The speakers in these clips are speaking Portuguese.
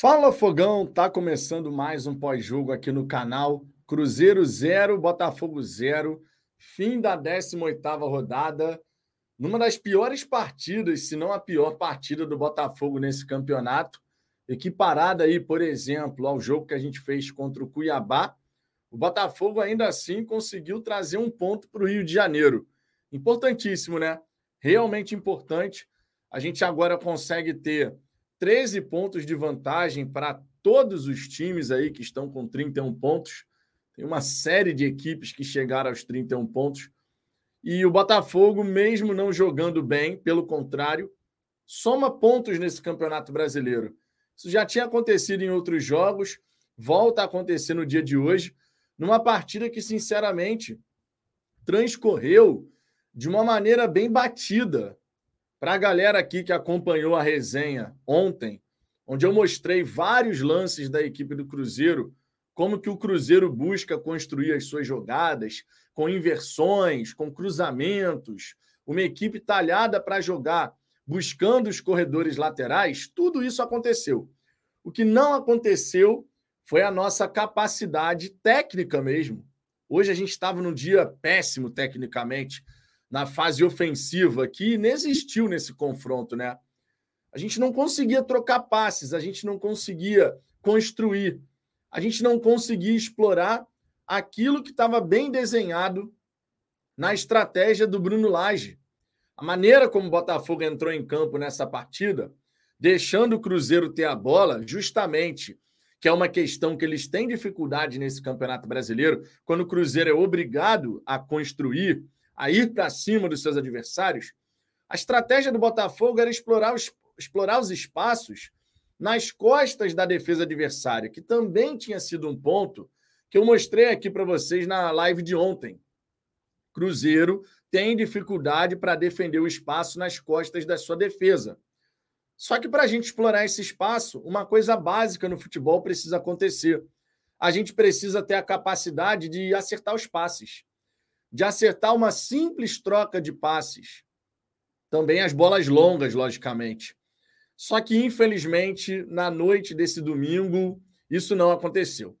Fala Fogão, tá começando mais um pós-jogo aqui no canal. Cruzeiro 0, Botafogo 0, fim da 18ª rodada, numa das piores partidas, se não a pior partida do Botafogo nesse campeonato, equiparada aí, por exemplo, ao jogo que a gente fez contra o Cuiabá. O Botafogo ainda assim conseguiu trazer um ponto para o Rio de Janeiro. Importantíssimo, né? Realmente importante. A gente agora consegue ter 13 pontos de vantagem para todos os times aí que estão com 31 pontos. Tem uma série de equipes que chegaram aos 31 pontos. E o Botafogo, mesmo não jogando bem, pelo contrário, soma pontos nesse Campeonato Brasileiro. Isso já tinha acontecido em outros jogos, volta a acontecer no dia de hoje, numa partida que, sinceramente, transcorreu de uma maneira bem batida. Para a galera aqui que acompanhou a resenha ontem, onde eu mostrei vários lances da equipe do Cruzeiro, como que o Cruzeiro busca construir as suas jogadas, com inversões, com cruzamentos, uma equipe talhada para jogar, buscando os corredores laterais, tudo isso aconteceu. O que não aconteceu foi a nossa capacidade técnica mesmo. Hoje a gente estava num dia péssimo tecnicamente na fase ofensiva que inexistiu nesse confronto, né? A gente não conseguia trocar passes, a gente não conseguia construir, a gente não conseguia explorar aquilo que estava bem desenhado na estratégia do Bruno Lage. A maneira como o Botafogo entrou em campo nessa partida, deixando o Cruzeiro ter a bola, justamente, que é uma questão que eles têm dificuldade nesse Campeonato Brasileiro, quando o Cruzeiro é obrigado a construir, a ir para cima dos seus adversários, a estratégia do Botafogo era explorar os, explorar os espaços nas costas da defesa adversária, que também tinha sido um ponto que eu mostrei aqui para vocês na live de ontem. Cruzeiro tem dificuldade para defender o espaço nas costas da sua defesa. Só que para a gente explorar esse espaço, uma coisa básica no futebol precisa acontecer. A gente precisa ter a capacidade de acertar os passes de acertar uma simples troca de passes. Também as bolas longas, logicamente. Só que, infelizmente, na noite desse domingo, isso não aconteceu.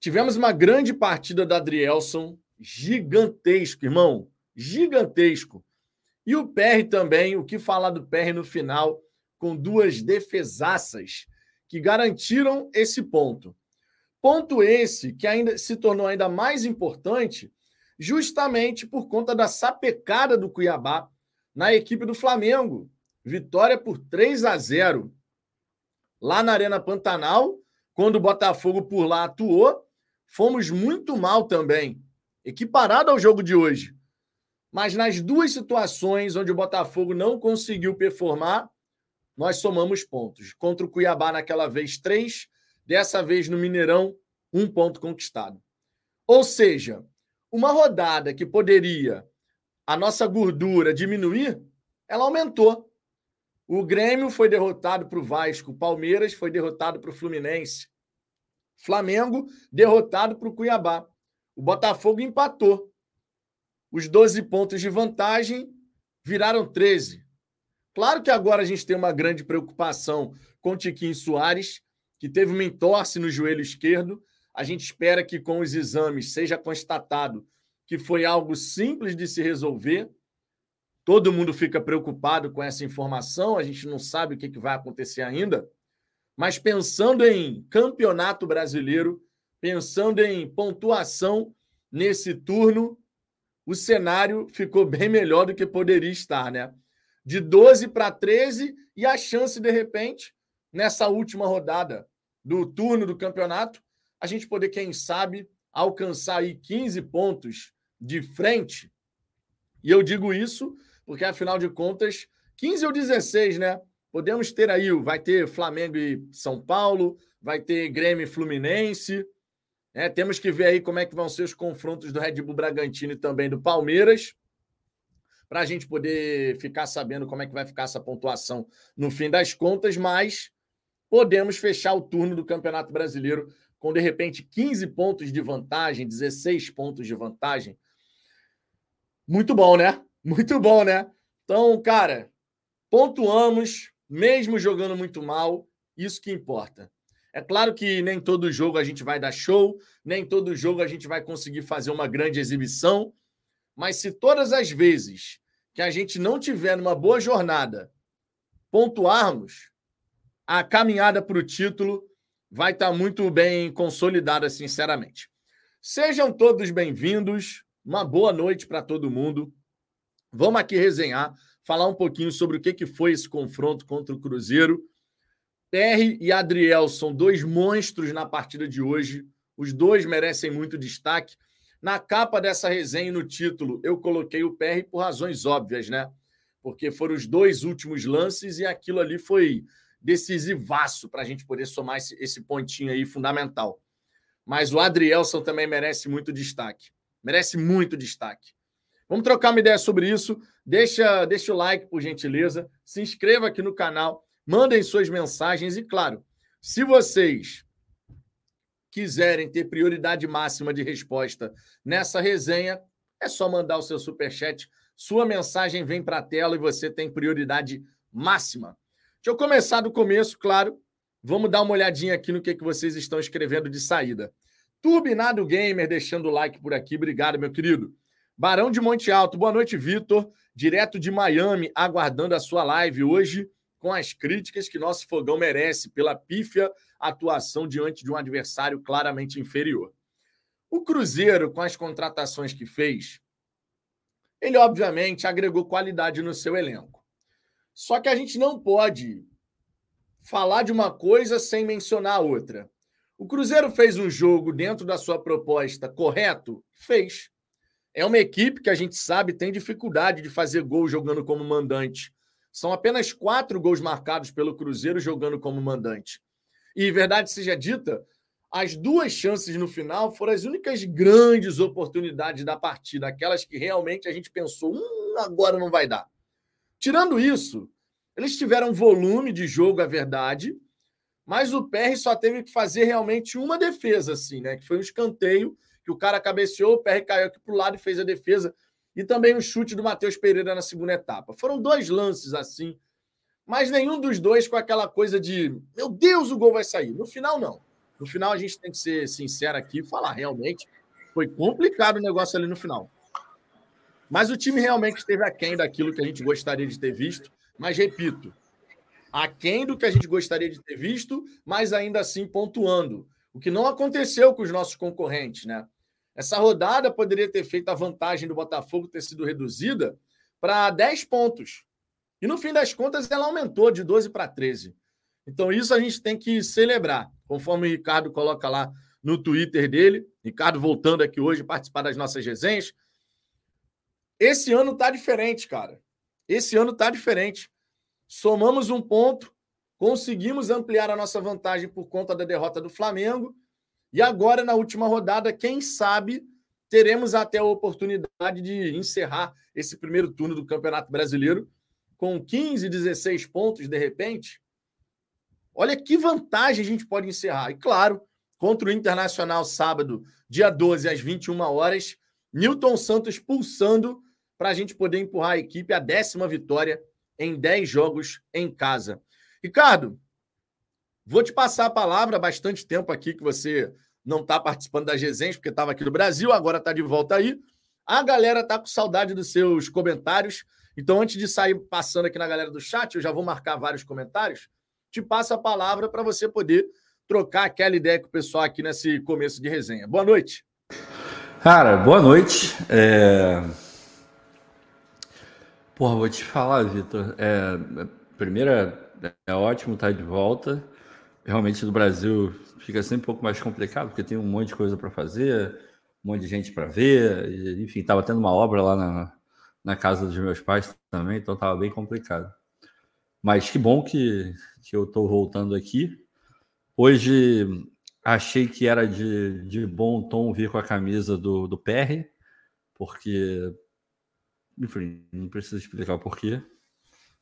Tivemos uma grande partida da Adrielson, gigantesco, irmão, gigantesco. E o PR também, o que falar do PR no final, com duas defesaças que garantiram esse ponto. Ponto esse que ainda se tornou ainda mais importante justamente por conta da sapecada do Cuiabá na equipe do Flamengo. Vitória por 3 a 0. Lá na Arena Pantanal, quando o Botafogo por lá atuou, fomos muito mal também, equiparado ao jogo de hoje. Mas nas duas situações onde o Botafogo não conseguiu performar, nós somamos pontos. Contra o Cuiabá, naquela vez, três. Dessa vez, no Mineirão, um ponto conquistado. Ou seja, uma rodada que poderia a nossa gordura diminuir, ela aumentou. O Grêmio foi derrotado para o Vasco, Palmeiras foi derrotado para o Fluminense, Flamengo derrotado para o Cuiabá. O Botafogo empatou. Os 12 pontos de vantagem viraram 13. Claro que agora a gente tem uma grande preocupação com o Tiquinho Soares, que teve uma entorse no joelho esquerdo, a gente espera que com os exames seja constatado que foi algo simples de se resolver. Todo mundo fica preocupado com essa informação, a gente não sabe o que vai acontecer ainda. Mas pensando em campeonato brasileiro, pensando em pontuação nesse turno, o cenário ficou bem melhor do que poderia estar, né? De 12 para 13 e a chance, de repente, nessa última rodada do turno do campeonato, a gente poder, quem sabe, alcançar aí 15 pontos de frente. E eu digo isso porque, afinal de contas, 15 ou 16, né? Podemos ter aí, vai ter Flamengo e São Paulo, vai ter Grêmio e Fluminense. Né? Temos que ver aí como é que vão ser os confrontos do Red Bull Bragantino e também do Palmeiras, para a gente poder ficar sabendo como é que vai ficar essa pontuação no fim das contas, mas podemos fechar o turno do Campeonato Brasileiro com de repente 15 pontos de vantagem, 16 pontos de vantagem. Muito bom, né? Muito bom, né? Então, cara, pontuamos, mesmo jogando muito mal, Isso que importa. É claro que nem todo jogo a gente vai dar show, nem todo jogo a gente vai conseguir fazer uma grande exibição, mas se todas as vezes que a gente não tiver numa boa jornada pontuarmos, a caminhada para o título vai estar tá muito bem consolidada, sinceramente. Sejam todos bem-vindos, uma boa noite para todo mundo. Vamos aqui resenhar, falar um pouquinho sobre o que, que foi esse confronto contra o Cruzeiro PR e Adriel são dois monstros na partida de hoje. Os dois merecem muito destaque. Na capa dessa resenha e no título, eu coloquei o PR por razões óbvias, né? Porque foram os dois últimos lances e aquilo ali foi decisivaço para a gente poder somar esse, esse pontinho aí fundamental. Mas o Adrielson também merece muito destaque. Merece muito destaque. Vamos trocar uma ideia sobre isso. Deixa, deixa o like, por gentileza. Se inscreva aqui no canal Mandem suas mensagens e, claro, se vocês quiserem ter prioridade máxima de resposta nessa resenha, é só mandar o seu superchat. Sua mensagem vem para a tela e você tem prioridade máxima. Deixa eu começar do começo, claro. Vamos dar uma olhadinha aqui no que, que vocês estão escrevendo de saída. Turbinado Gamer deixando o like por aqui. Obrigado, meu querido. Barão de Monte Alto, boa noite, Vitor. Direto de Miami, aguardando a sua live hoje com as críticas que nosso fogão merece pela pífia atuação diante de um adversário claramente inferior. O Cruzeiro, com as contratações que fez, ele obviamente agregou qualidade no seu elenco. Só que a gente não pode falar de uma coisa sem mencionar a outra. O Cruzeiro fez um jogo dentro da sua proposta correto? Fez. É uma equipe que a gente sabe tem dificuldade de fazer gol jogando como mandante. São apenas quatro gols marcados pelo Cruzeiro jogando como mandante. E, verdade seja dita, as duas chances no final foram as únicas grandes oportunidades da partida, aquelas que realmente a gente pensou, hum, agora não vai dar. Tirando isso, eles tiveram volume de jogo, a verdade, mas o PR só teve que fazer realmente uma defesa, assim, né? Que foi um escanteio que o cara cabeceou, o PR caiu aqui para o lado e fez a defesa e também o chute do Matheus Pereira na segunda etapa. Foram dois lances assim, mas nenhum dos dois com aquela coisa de meu Deus, o gol vai sair. No final, não. No final, a gente tem que ser sincero aqui e falar realmente. Foi complicado o negócio ali no final. Mas o time realmente esteve aquém daquilo que a gente gostaria de ter visto. Mas, repito, aquém do que a gente gostaria de ter visto, mas ainda assim pontuando. O que não aconteceu com os nossos concorrentes, né? Essa rodada poderia ter feito a vantagem do Botafogo ter sido reduzida para 10 pontos. E no fim das contas, ela aumentou de 12 para 13. Então, isso a gente tem que celebrar, conforme o Ricardo coloca lá no Twitter dele. Ricardo voltando aqui hoje participar das nossas resenhas. Esse ano tá diferente, cara. Esse ano tá diferente. Somamos um ponto, conseguimos ampliar a nossa vantagem por conta da derrota do Flamengo e agora, na última rodada, quem sabe teremos até a oportunidade de encerrar esse primeiro turno do Campeonato Brasileiro com 15, 16 pontos, de repente. Olha que vantagem a gente pode encerrar. E claro, contra o Internacional, sábado, dia 12, às 21 horas, Newton Santos pulsando para a gente poder empurrar a equipe à décima vitória em 10 jogos em casa. Ricardo, Vou te passar a palavra há bastante tempo aqui que você não está participando das resenhas, porque estava aqui no Brasil, agora está de volta aí. A galera está com saudade dos seus comentários. Então, antes de sair passando aqui na galera do chat, eu já vou marcar vários comentários. Te passo a palavra para você poder trocar aquela ideia com o pessoal aqui nesse começo de resenha. Boa noite. Cara, boa noite. É... Porra, vou te falar, Vitor. É... Primeira, é ótimo estar de volta realmente no Brasil fica sempre um pouco mais complicado, porque tem um monte de coisa para fazer, um monte de gente para ver, enfim, estava tendo uma obra lá na, na casa dos meus pais também, então estava bem complicado. Mas que bom que, que eu estou voltando aqui. Hoje achei que era de, de bom tom vir com a camisa do, do PR, porque, enfim, não preciso explicar o porquê.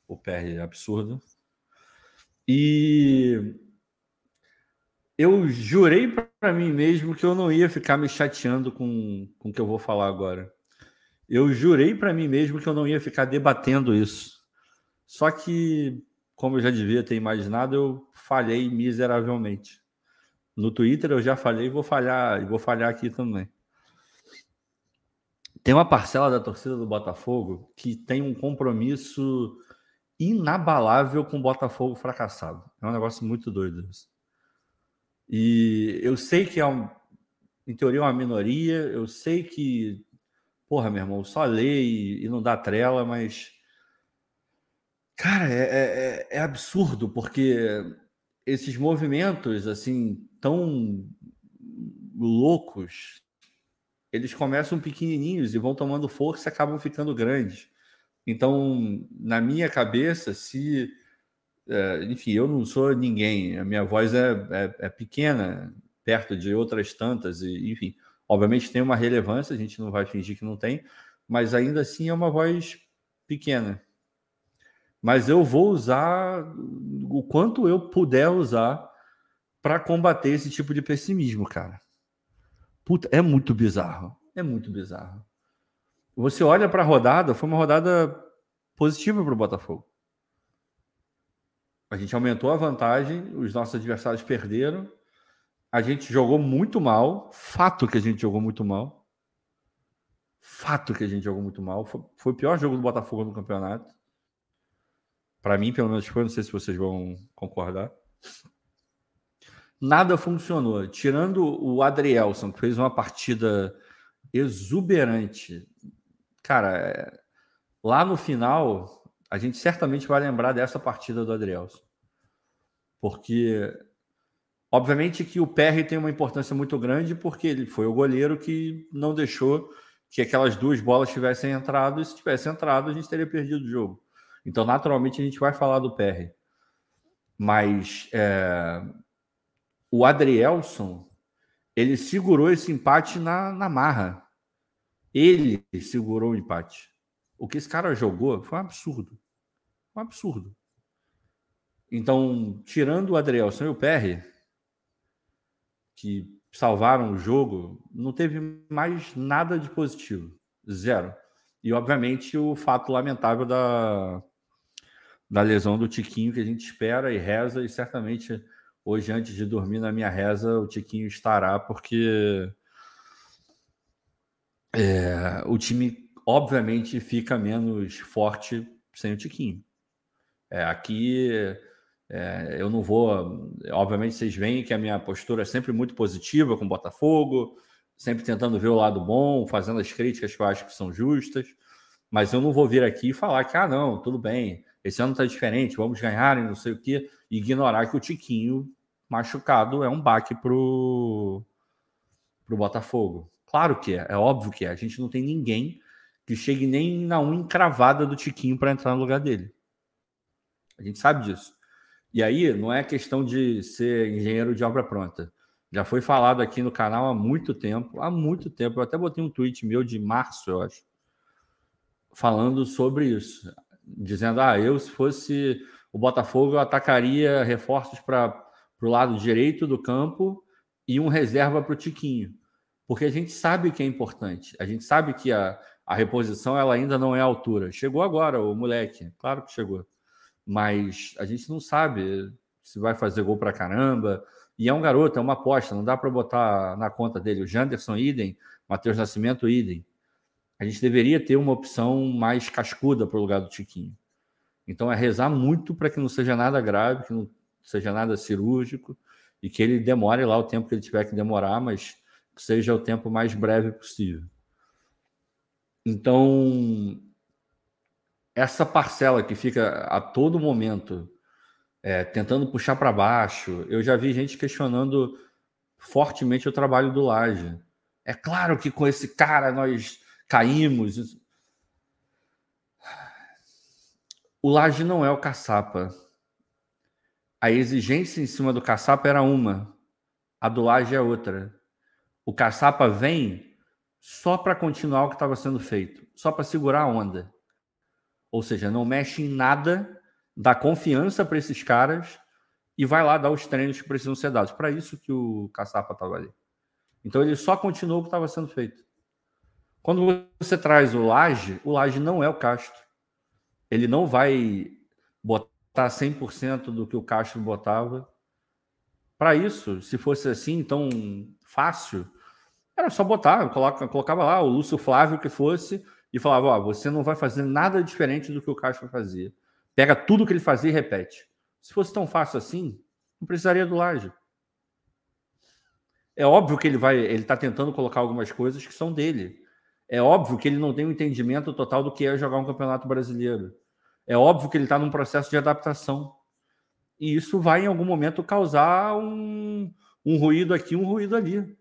O PR é absurdo. E eu jurei para mim mesmo que eu não ia ficar me chateando com, com o que eu vou falar agora. Eu jurei para mim mesmo que eu não ia ficar debatendo isso. Só que como eu já devia ter imaginado, eu falhei miseravelmente. No Twitter eu já falhei e vou falhar, e vou falhar aqui também. Tem uma parcela da torcida do Botafogo que tem um compromisso inabalável com o Botafogo fracassado. É um negócio muito doido isso. E eu sei que é um, em teoria, uma minoria, eu sei que, porra, meu irmão, só lê e, e não dá trela, mas. Cara, é, é, é, é absurdo, porque esses movimentos, assim, tão loucos, eles começam pequenininhos e vão tomando força e acabam ficando grandes. Então, na minha cabeça, se. É, enfim, eu não sou ninguém, a minha voz é, é, é, pequena, perto de outras tantas, e, enfim, obviamente tem uma relevância, a gente não vai fingir que não tem, mas ainda assim é uma voz pequena. Mas eu vou usar o quanto eu puder usar para combater esse tipo de pessimismo, cara. Puta, é muito bizarro. É muito bizarro. Você olha para a rodada, foi uma rodada positiva para o Botafogo. A gente aumentou a vantagem, os nossos adversários perderam. A gente jogou muito mal. Fato que a gente jogou muito mal. Fato que a gente jogou muito mal. Foi, foi o pior jogo do Botafogo no campeonato. Para mim, pelo menos foi. Não sei se vocês vão concordar nada funcionou. Tirando o Adrielson, que fez uma partida exuberante. Cara, é, lá no final, a gente certamente vai lembrar dessa partida do Adrielson. Porque, obviamente, que o PR tem uma importância muito grande, porque ele foi o goleiro que não deixou que aquelas duas bolas tivessem entrado, e se tivesse entrado, a gente teria perdido o jogo. Então, naturalmente, a gente vai falar do PR. Mas é, o Adrielson ele segurou esse empate na, na marra. Ele segurou o empate. O que esse cara jogou foi um absurdo. Um absurdo. Então, tirando o Adrielson e o Perry, que salvaram o jogo, não teve mais nada de positivo. Zero. E, obviamente, o fato lamentável da, da lesão do Tiquinho, que a gente espera e reza, e certamente Hoje, antes de dormir na minha reza, o Tiquinho estará, porque é, o time, obviamente, fica menos forte sem o Tiquinho. É, aqui é, eu não vou. Obviamente, vocês veem que a minha postura é sempre muito positiva com o Botafogo, sempre tentando ver o lado bom, fazendo as críticas que eu acho que são justas. Mas eu não vou vir aqui e falar que, ah, não, tudo bem, esse ano está diferente, vamos ganhar e não sei o quê, ignorar que o Tiquinho machucado é um baque pro, pro Botafogo. Claro que é, é óbvio que é. A gente não tem ninguém que chegue nem na unha encravada do Tiquinho para entrar no lugar dele. A gente sabe disso. E aí não é questão de ser engenheiro de obra pronta. Já foi falado aqui no canal há muito tempo, há muito tempo. Eu até botei um tweet meu de março, eu acho, falando sobre isso, dizendo: ah, eu se fosse o Botafogo, eu atacaria reforços para para o lado direito do campo e um reserva para o Tiquinho. Porque a gente sabe que é importante. A gente sabe que a, a reposição ela ainda não é altura. Chegou agora o moleque, claro que chegou. Mas a gente não sabe se vai fazer gol para caramba. E é um garoto, é uma aposta, não dá para botar na conta dele. O Janderson, idem. Matheus Nascimento, idem. A gente deveria ter uma opção mais cascuda para o lugar do Tiquinho. Então é rezar muito para que não seja nada grave, que não seja nada cirúrgico e que ele demore lá o tempo que ele tiver que demorar, mas que seja o tempo mais breve possível. Então, essa parcela que fica a todo momento é, tentando puxar para baixo, eu já vi gente questionando fortemente o trabalho do Laje. É claro que com esse cara nós caímos. O Laje não é o caçapa a exigência em cima do caçapa era uma, a do laje é outra. O caçapa vem só para continuar o que estava sendo feito, só para segurar a onda. Ou seja, não mexe em nada, dá confiança para esses caras e vai lá dar os treinos que precisam ser dados. Para isso que o caçapa estava ali. Então ele só continuou o que estava sendo feito. Quando você traz o laje, o laje não é o Castro. Ele não vai botar 100% do que o Castro botava. Para isso, se fosse assim tão fácil, era só botar, coloca, colocava lá o Lúcio Flávio que fosse e falava: Ó, você não vai fazer nada diferente do que o Castro fazia. Pega tudo que ele fazia e repete. Se fosse tão fácil assim, não precisaria do Laje. É óbvio que ele vai, ele está tentando colocar algumas coisas que são dele. É óbvio que ele não tem um entendimento total do que é jogar um campeonato brasileiro. É óbvio que ele está num processo de adaptação. E isso vai, em algum momento, causar um, um ruído aqui, um ruído ali.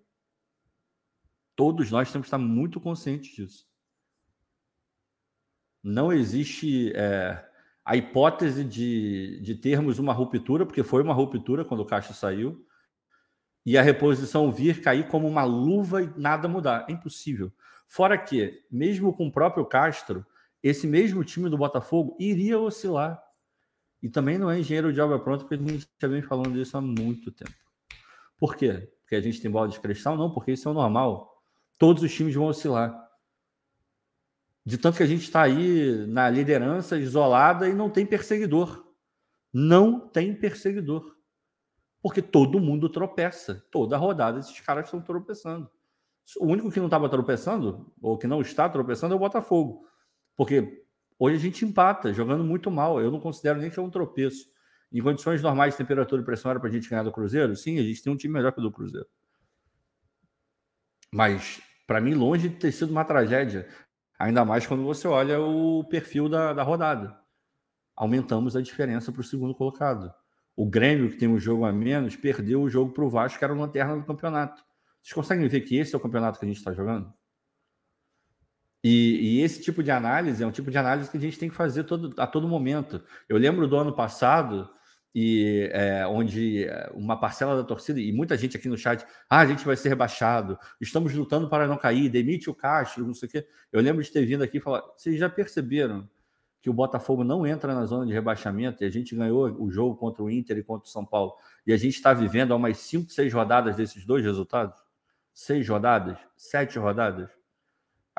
Todos nós temos que estar muito conscientes disso. Não existe é, a hipótese de, de termos uma ruptura, porque foi uma ruptura quando o Caixa saiu, e a reposição vir cair como uma luva e nada mudar. É impossível. Fora que, mesmo com o próprio Castro, esse mesmo time do Botafogo iria oscilar. E também não é engenheiro de obra pronta, porque a gente já vem falando disso há muito tempo. Por quê? Porque a gente tem bola de cristal? Não, porque isso é o normal. Todos os times vão oscilar. De tanto que a gente está aí na liderança isolada e não tem perseguidor. Não tem perseguidor. Porque todo mundo tropeça. Toda rodada esses caras estão tropeçando. O único que não estava tropeçando, ou que não está tropeçando, é o Botafogo. Porque Hoje a gente empata, jogando muito mal. Eu não considero nem que é um tropeço. Em condições normais temperatura e pressão era para a gente ganhar do Cruzeiro? Sim, a gente tem um time melhor que o do Cruzeiro. Mas, para mim, longe de ter sido uma tragédia. Ainda mais quando você olha o perfil da, da rodada. Aumentamos a diferença para o segundo colocado. O Grêmio, que tem um jogo a menos, perdeu o jogo para o Vasco, que era o lanterna do campeonato. Vocês conseguem ver que esse é o campeonato que a gente está jogando? E, e, esse tipo de análise é um tipo de análise que a gente tem que fazer todo, a todo momento. Eu lembro do ano passado, e é, onde é, uma parcela da torcida, e muita gente aqui no chat, ah, a gente vai ser rebaixado, estamos lutando para não cair, demite o Castro, não sei o quê. Eu lembro de ter vindo aqui e falar: vocês já perceberam que o Botafogo não entra na zona de rebaixamento e a gente ganhou o jogo contra o Inter e contra o São Paulo, e a gente está vivendo há umas 5, 6 rodadas desses dois resultados? Seis rodadas? Sete rodadas?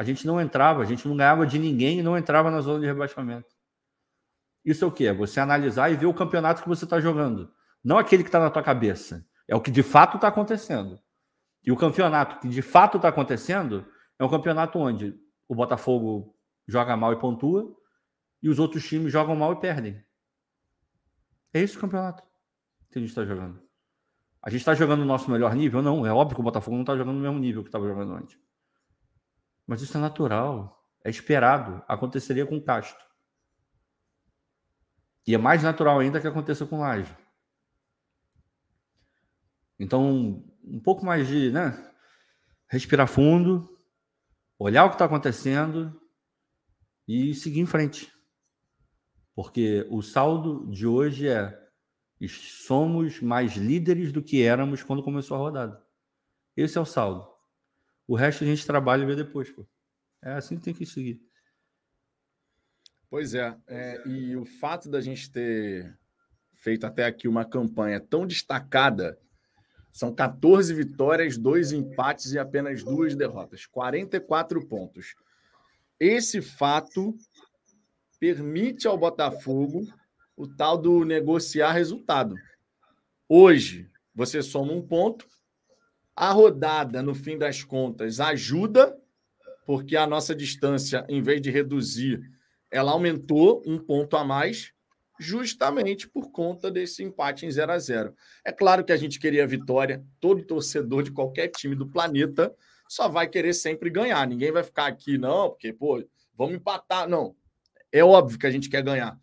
A gente não entrava, a gente não ganhava de ninguém e não entrava na zona de rebaixamento. Isso é o quê? É você analisar e ver o campeonato que você está jogando. Não aquele que está na tua cabeça. É o que de fato está acontecendo. E o campeonato que de fato está acontecendo é um campeonato onde o Botafogo joga mal e pontua e os outros times jogam mal e perdem. É esse o campeonato que a gente está jogando. A gente está jogando no nosso melhor nível? Não, é óbvio que o Botafogo não está jogando no mesmo nível que estava jogando antes. Mas isso é natural, é esperado, aconteceria com Castro. E é mais natural ainda que aconteça com Laje. Então, um pouco mais de, né? Respirar fundo, olhar o que está acontecendo e seguir em frente. Porque o saldo de hoje é somos mais líderes do que éramos quando começou a rodada. Esse é o saldo. O resto a gente trabalha e vê depois, pô. É assim que tem que seguir. Pois é, é, e o fato da gente ter feito até aqui uma campanha tão destacada, são 14 vitórias, dois empates e apenas duas derrotas, 44 pontos. Esse fato permite ao Botafogo o tal do negociar resultado. Hoje, você soma um ponto, a rodada, no fim das contas, ajuda, porque a nossa distância, em vez de reduzir, ela aumentou um ponto a mais, justamente por conta desse empate em 0 a 0 É claro que a gente queria a vitória, todo torcedor de qualquer time do planeta só vai querer sempre ganhar. Ninguém vai ficar aqui, não, porque, pô, vamos empatar. Não. É óbvio que a gente quer ganhar.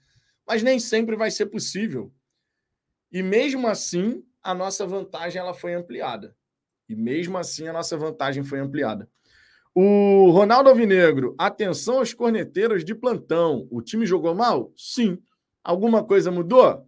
Mas nem sempre vai ser possível. E mesmo assim, a nossa vantagem ela foi ampliada. E mesmo assim a nossa vantagem foi ampliada. O Ronaldo Alvinegro, atenção aos corneteiros de plantão. O time jogou mal? Sim. Alguma coisa mudou?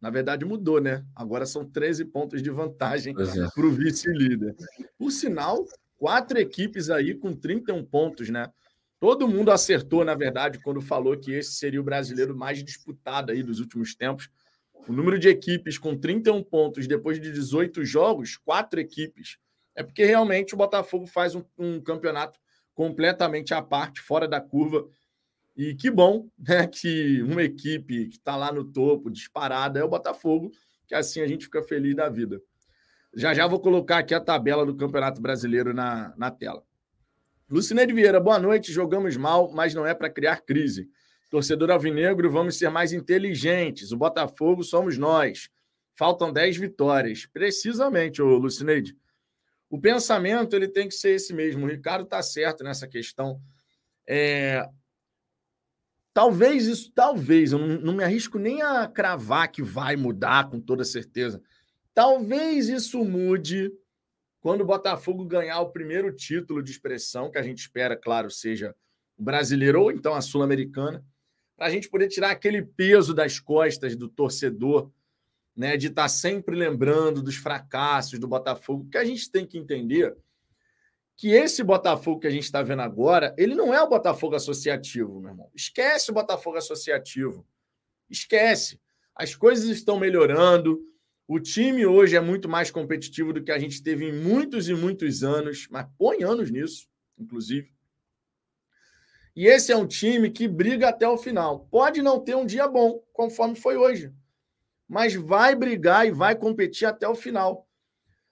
Na verdade, mudou, né? Agora são 13 pontos de vantagem é. para o vice-líder. Por sinal, quatro equipes aí com 31 pontos, né? Todo mundo acertou, na verdade, quando falou que esse seria o brasileiro mais disputado aí dos últimos tempos. O número de equipes com 31 pontos depois de 18 jogos, quatro equipes, é porque realmente o Botafogo faz um, um campeonato completamente à parte, fora da curva. E que bom né, que uma equipe que está lá no topo, disparada, é o Botafogo, que assim a gente fica feliz da vida. Já já vou colocar aqui a tabela do Campeonato Brasileiro na, na tela. Lucineide Vieira, boa noite. Jogamos mal, mas não é para criar crise. Torcedor alvinegro, vamos ser mais inteligentes. O Botafogo somos nós. Faltam 10 vitórias. Precisamente, ô Lucineide. O pensamento ele tem que ser esse mesmo. O Ricardo está certo nessa questão. É... Talvez isso, talvez, eu não, não me arrisco nem a cravar que vai mudar com toda certeza. Talvez isso mude quando o Botafogo ganhar o primeiro título de expressão, que a gente espera, claro, seja o brasileiro ou então a sul-americana, para a gente poder tirar aquele peso das costas do torcedor, né, de estar tá sempre lembrando dos fracassos do Botafogo, que a gente tem que entender que esse Botafogo que a gente está vendo agora, ele não é o Botafogo associativo, meu irmão. Esquece o Botafogo associativo. Esquece. As coisas estão melhorando, o time hoje é muito mais competitivo do que a gente teve em muitos e muitos anos, mas põe anos nisso, inclusive. E esse é um time que briga até o final. Pode não ter um dia bom, conforme foi hoje, mas vai brigar e vai competir até o final.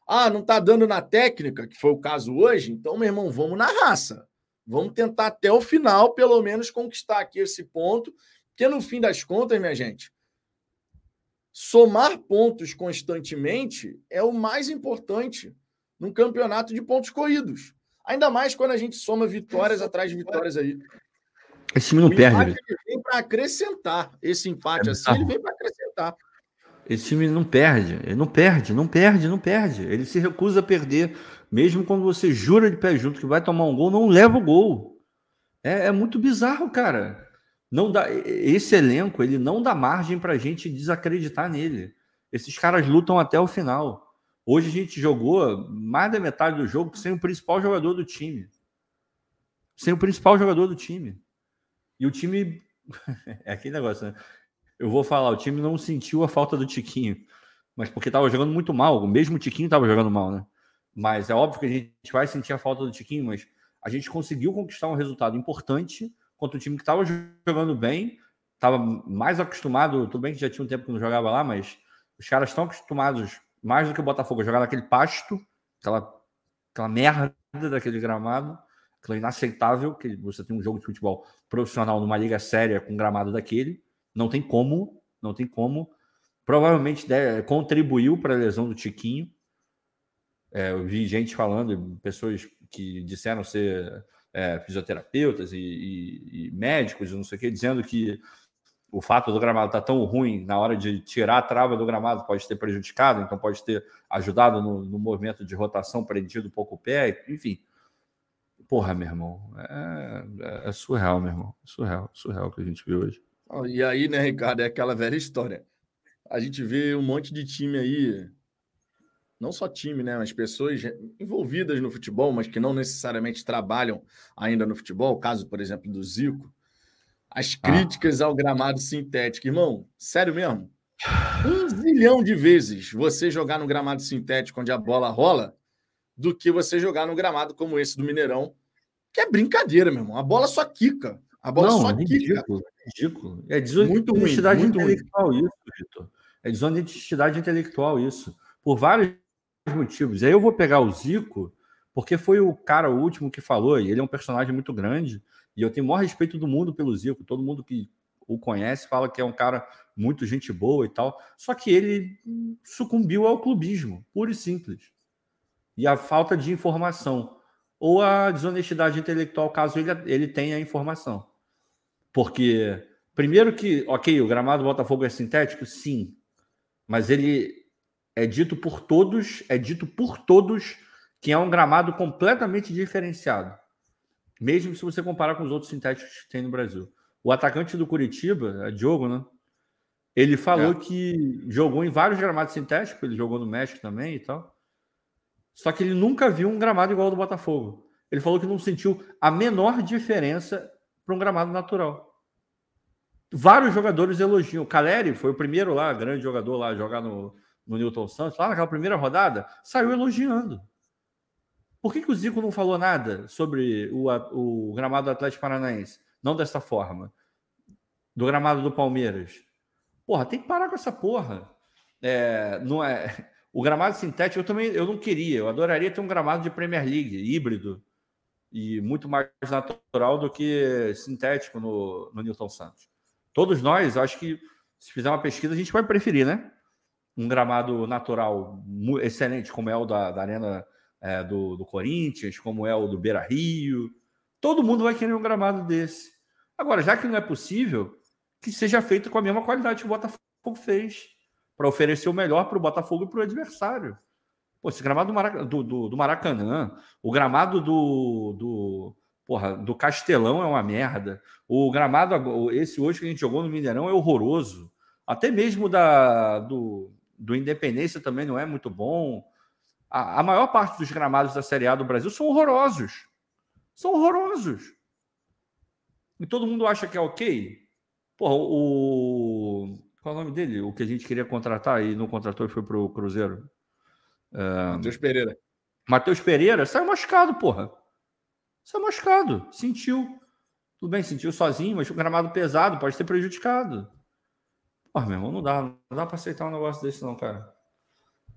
Ah, não está dando na técnica, que foi o caso hoje, então, meu irmão, vamos na raça. Vamos tentar até o final, pelo menos, conquistar aqui esse ponto, porque no fim das contas, minha gente, somar pontos constantemente é o mais importante num campeonato de pontos corridos. Ainda mais quando a gente soma vitórias atrás de vitórias aí. Esse time não o perde. Ele vem para acrescentar. Esse empate é assim, ele vem para acrescentar. Esse time não perde. Ele não perde, não perde, não perde. Ele se recusa a perder. Mesmo quando você jura de pé junto que vai tomar um gol, não leva o gol. É, é muito bizarro, cara não dá esse elenco ele não dá margem para a gente desacreditar nele. Esses caras lutam até o final. Hoje a gente jogou mais da metade do jogo sem o principal jogador do time, sem o principal jogador do time. E o time é aquele negócio, né? Eu vou falar, o time não sentiu a falta do Tiquinho, mas porque estava jogando muito mal. O mesmo Tiquinho estava jogando mal, né? Mas é óbvio que a gente vai sentir a falta do Tiquinho, mas a gente conseguiu conquistar um resultado importante contra um time que estava jogando bem, estava mais acostumado, tudo bem que já tinha um tempo que não jogava lá, mas os caras estão acostumados mais do que o Botafogo jogar naquele pasto, aquela, aquela merda daquele gramado, aquilo inaceitável, que você tem um jogo de futebol profissional numa liga séria com um gramado daquele, não tem como, não tem como. Provavelmente deve, contribuiu para a lesão do Tiquinho. É, eu vi gente falando, pessoas que disseram ser é, fisioterapeutas e, e, e, médicos, não sei o que, dizendo que o fato do gramado estar tá tão ruim na hora de tirar a trava do gramado pode ter prejudicado, então pode ter ajudado no, no movimento de rotação, prendido um pouco o pé, enfim. Porra, meu irmão, é, é, é surreal, meu irmão. Surreal, surreal que a gente vê hoje. E aí, né, Ricardo, é aquela velha história. A gente vê um monte de time aí não só time, né, mas pessoas envolvidas no futebol, mas que não necessariamente trabalham ainda no futebol, caso, por exemplo, do Zico, as ah. críticas ah. ao gramado sintético. Irmão, sério mesmo? Um zilhão de vezes você jogar no gramado sintético onde a bola rola do que você jogar no gramado como esse do Mineirão, que é brincadeira, meu irmão. A bola só quica. A bola não, só é ridículo, quica. Ridículo. É desonestidade intelectual ruim. isso, Vitor. É desonestidade intelectual isso. Por vários motivos. Aí eu vou pegar o Zico, porque foi o cara o último que falou, e ele é um personagem muito grande, e eu tenho o maior respeito do mundo pelo Zico. Todo mundo que o conhece fala que é um cara muito gente boa e tal. Só que ele sucumbiu ao clubismo, puro e simples. E a falta de informação. Ou a desonestidade intelectual, caso ele, ele tenha a informação. Porque, primeiro que, ok, o gramado Botafogo é sintético? Sim. Mas ele é dito por todos, é dito por todos que é um gramado completamente diferenciado. Mesmo se você comparar com os outros sintéticos que tem no Brasil. O atacante do Curitiba, é Diogo, né? Ele falou é. que jogou em vários gramados sintéticos, ele jogou no México também e tal. Só que ele nunca viu um gramado igual ao do Botafogo. Ele falou que não sentiu a menor diferença para um gramado natural. Vários jogadores elogiam. O Caleri foi o primeiro lá, grande jogador lá, jogar no, no Newton Santos, lá naquela primeira rodada, saiu elogiando. Por que, que o Zico não falou nada sobre o, o gramado do Atlético Paranaense? Não dessa forma. do gramado do Palmeiras. Porra, tem que parar com essa porra. É, não é. O gramado sintético eu também eu não queria. Eu adoraria ter um gramado de Premier League híbrido e muito mais natural do que sintético no, no Newton Santos. Todos nós, acho que se fizer uma pesquisa, a gente vai preferir, né? Um gramado natural excelente, como é o da, da Arena é, do, do Corinthians, como é o do Beira Rio. Todo mundo vai querer um gramado desse. Agora, já que não é possível, que seja feito com a mesma qualidade que o Botafogo fez, para oferecer o melhor para o Botafogo e para o adversário. Pô, esse gramado do, Maracanã, do, do, do Maracanã o gramado do, do, porra, do Castelão é uma merda. O gramado, esse hoje que a gente jogou no Mineirão é horroroso. Até mesmo da, do, do Independência também não é muito bom. A, a maior parte dos gramados da Série A do Brasil são horrorosos. São horrorosos. E todo mundo acha que é ok? Porra, o. Qual é o nome dele? O que a gente queria contratar e não contratou e foi pro Cruzeiro. É... Matheus Pereira. Matheus Pereira saiu machucado, porra. Saiu machucado. Sentiu. Tudo bem, sentiu sozinho, mas o gramado pesado pode ter prejudicado. Porra, meu irmão, não dá. Não dá pra aceitar um negócio desse, não, cara.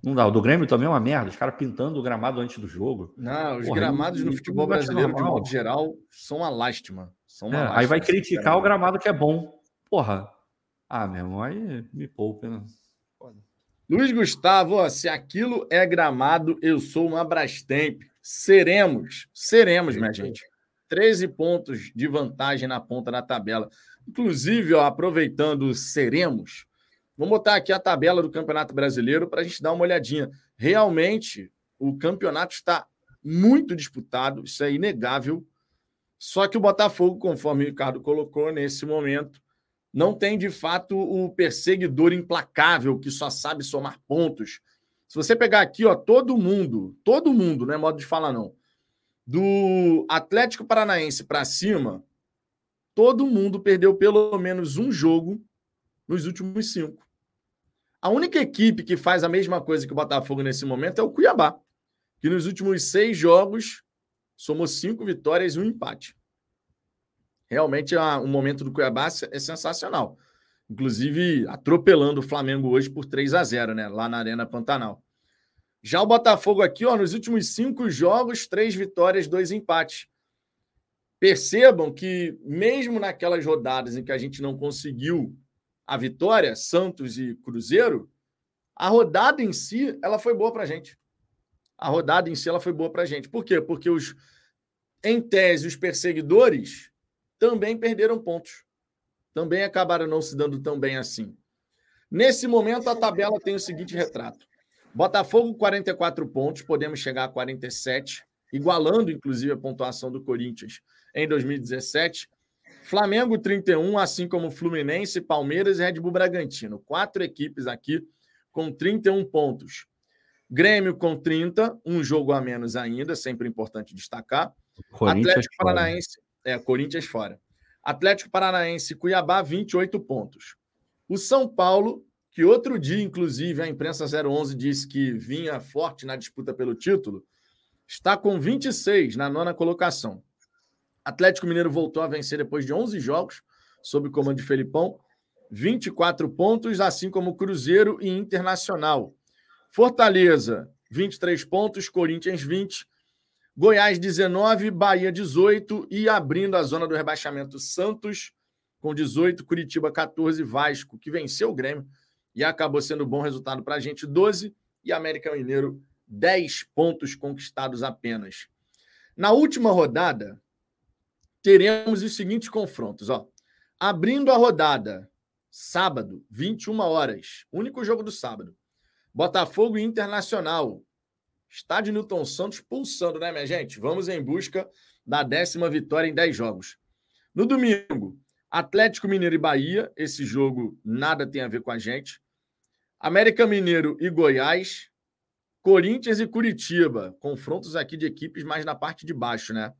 Não dá. O do Grêmio também é uma merda. Os caras pintando o gramado antes do jogo. Não, os Porra, gramados no futebol brasileiro, de modo geral, são uma lástima. São uma é, lástima, aí vai criticar o gramado que é bom. Porra. Ah, meu irmão, aí me poupa, né? Luiz Gustavo, se aquilo é gramado, eu sou uma Brastemp. Seremos, seremos, minha gente. 13 pontos de vantagem na ponta da tabela. Inclusive, ó, aproveitando seremos, vamos botar aqui a tabela do Campeonato Brasileiro para a gente dar uma olhadinha. Realmente, o campeonato está muito disputado, isso é inegável. Só que o Botafogo, conforme o Ricardo colocou nesse momento, não tem de fato o perseguidor implacável que só sabe somar pontos. Se você pegar aqui, ó, todo mundo, todo mundo, não é modo de falar não, do Atlético Paranaense para cima, todo mundo perdeu pelo menos um jogo nos últimos cinco. A única equipe que faz a mesma coisa que o Botafogo nesse momento é o Cuiabá, que nos últimos seis jogos somou cinco vitórias e um empate. Realmente, o momento do Cuiabá é sensacional. Inclusive, atropelando o Flamengo hoje por 3 a 0 né? Lá na Arena Pantanal. Já o Botafogo aqui, ó, nos últimos cinco jogos, três vitórias, dois empates. Percebam que, mesmo naquelas rodadas em que a gente não conseguiu a vitória, Santos e Cruzeiro, a rodada em si, ela foi boa para a gente. A rodada em si, ela foi boa para a gente. Por quê? Porque os, em tese, os perseguidores também perderam pontos. Também acabaram não se dando tão bem assim. Nesse momento, a tabela tem o seguinte retrato: Botafogo, 44 pontos, podemos chegar a 47, igualando inclusive a pontuação do Corinthians em 2017. Flamengo, 31, assim como Fluminense, Palmeiras e Red Bull Bragantino. Quatro equipes aqui com 31 pontos. Grêmio com 30, um jogo a menos ainda, sempre importante destacar. Atlético Paranaense é, Corinthians fora. Atlético Paranaense Cuiabá, 28 pontos. O São Paulo, que outro dia, inclusive, a imprensa 011 disse que vinha forte na disputa pelo título, está com 26 na nona colocação. Atlético Mineiro voltou a vencer depois de 11 jogos, sob o comando de Felipão, 24 pontos, assim como Cruzeiro e Internacional. Fortaleza, 23 pontos, Corinthians 20, Goiás 19, Bahia 18 e abrindo a zona do rebaixamento Santos com 18, Curitiba 14, Vasco, que venceu o Grêmio e acabou sendo bom resultado para a gente, 12 e América Mineiro 10 pontos conquistados apenas. Na última rodada, teremos os seguintes confrontos, ó. Abrindo a rodada, sábado, 21 horas, único jogo do sábado. Botafogo e Internacional, Estádio Newton Santos pulsando, né, minha gente? Vamos em busca da décima vitória em 10 jogos. No domingo, Atlético Mineiro e Bahia. Esse jogo nada tem a ver com a gente. América Mineiro e Goiás. Corinthians e Curitiba. Confrontos aqui de equipes mais na parte de baixo, né?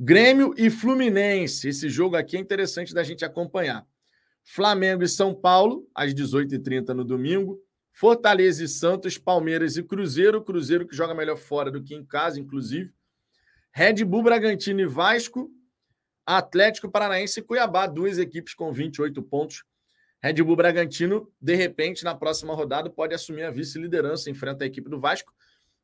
Grêmio e Fluminense. Esse jogo aqui é interessante da gente acompanhar. Flamengo e São Paulo, às 18h30 no domingo. Fortaleza e Santos, Palmeiras e Cruzeiro. Cruzeiro que joga melhor fora do que em casa, inclusive. Red Bull, Bragantino e Vasco. Atlético Paranaense e Cuiabá, duas equipes com 28 pontos. Red Bull Bragantino, de repente, na próxima rodada, pode assumir a vice-liderança, enfrenta a equipe do Vasco,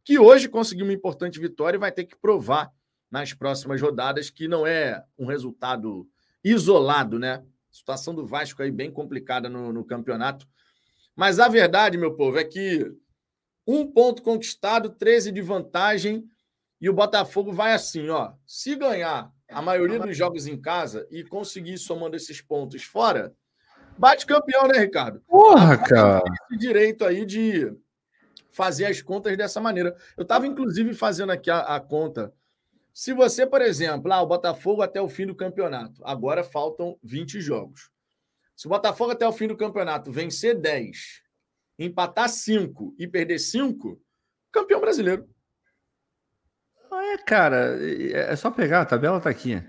que hoje conseguiu uma importante vitória e vai ter que provar nas próximas rodadas que não é um resultado isolado, né? A situação do Vasco aí bem complicada no, no campeonato. Mas a verdade, meu povo, é que um ponto conquistado, 13 de vantagem, e o Botafogo vai assim, ó. Se ganhar a maioria dos jogos em casa e conseguir somando esses pontos fora, bate campeão, né, Ricardo? Porra, cara. Esse direito aí de fazer as contas dessa maneira. Eu estava, inclusive, fazendo aqui a, a, conta. Se você, por exemplo, ah, o Botafogo até o fim do campeonato, agora faltam 20 jogos. Se o Botafogo até o fim do campeonato vencer 10, empatar 5 e perder 5, campeão brasileiro. É, cara, é só pegar, a tabela tá aqui.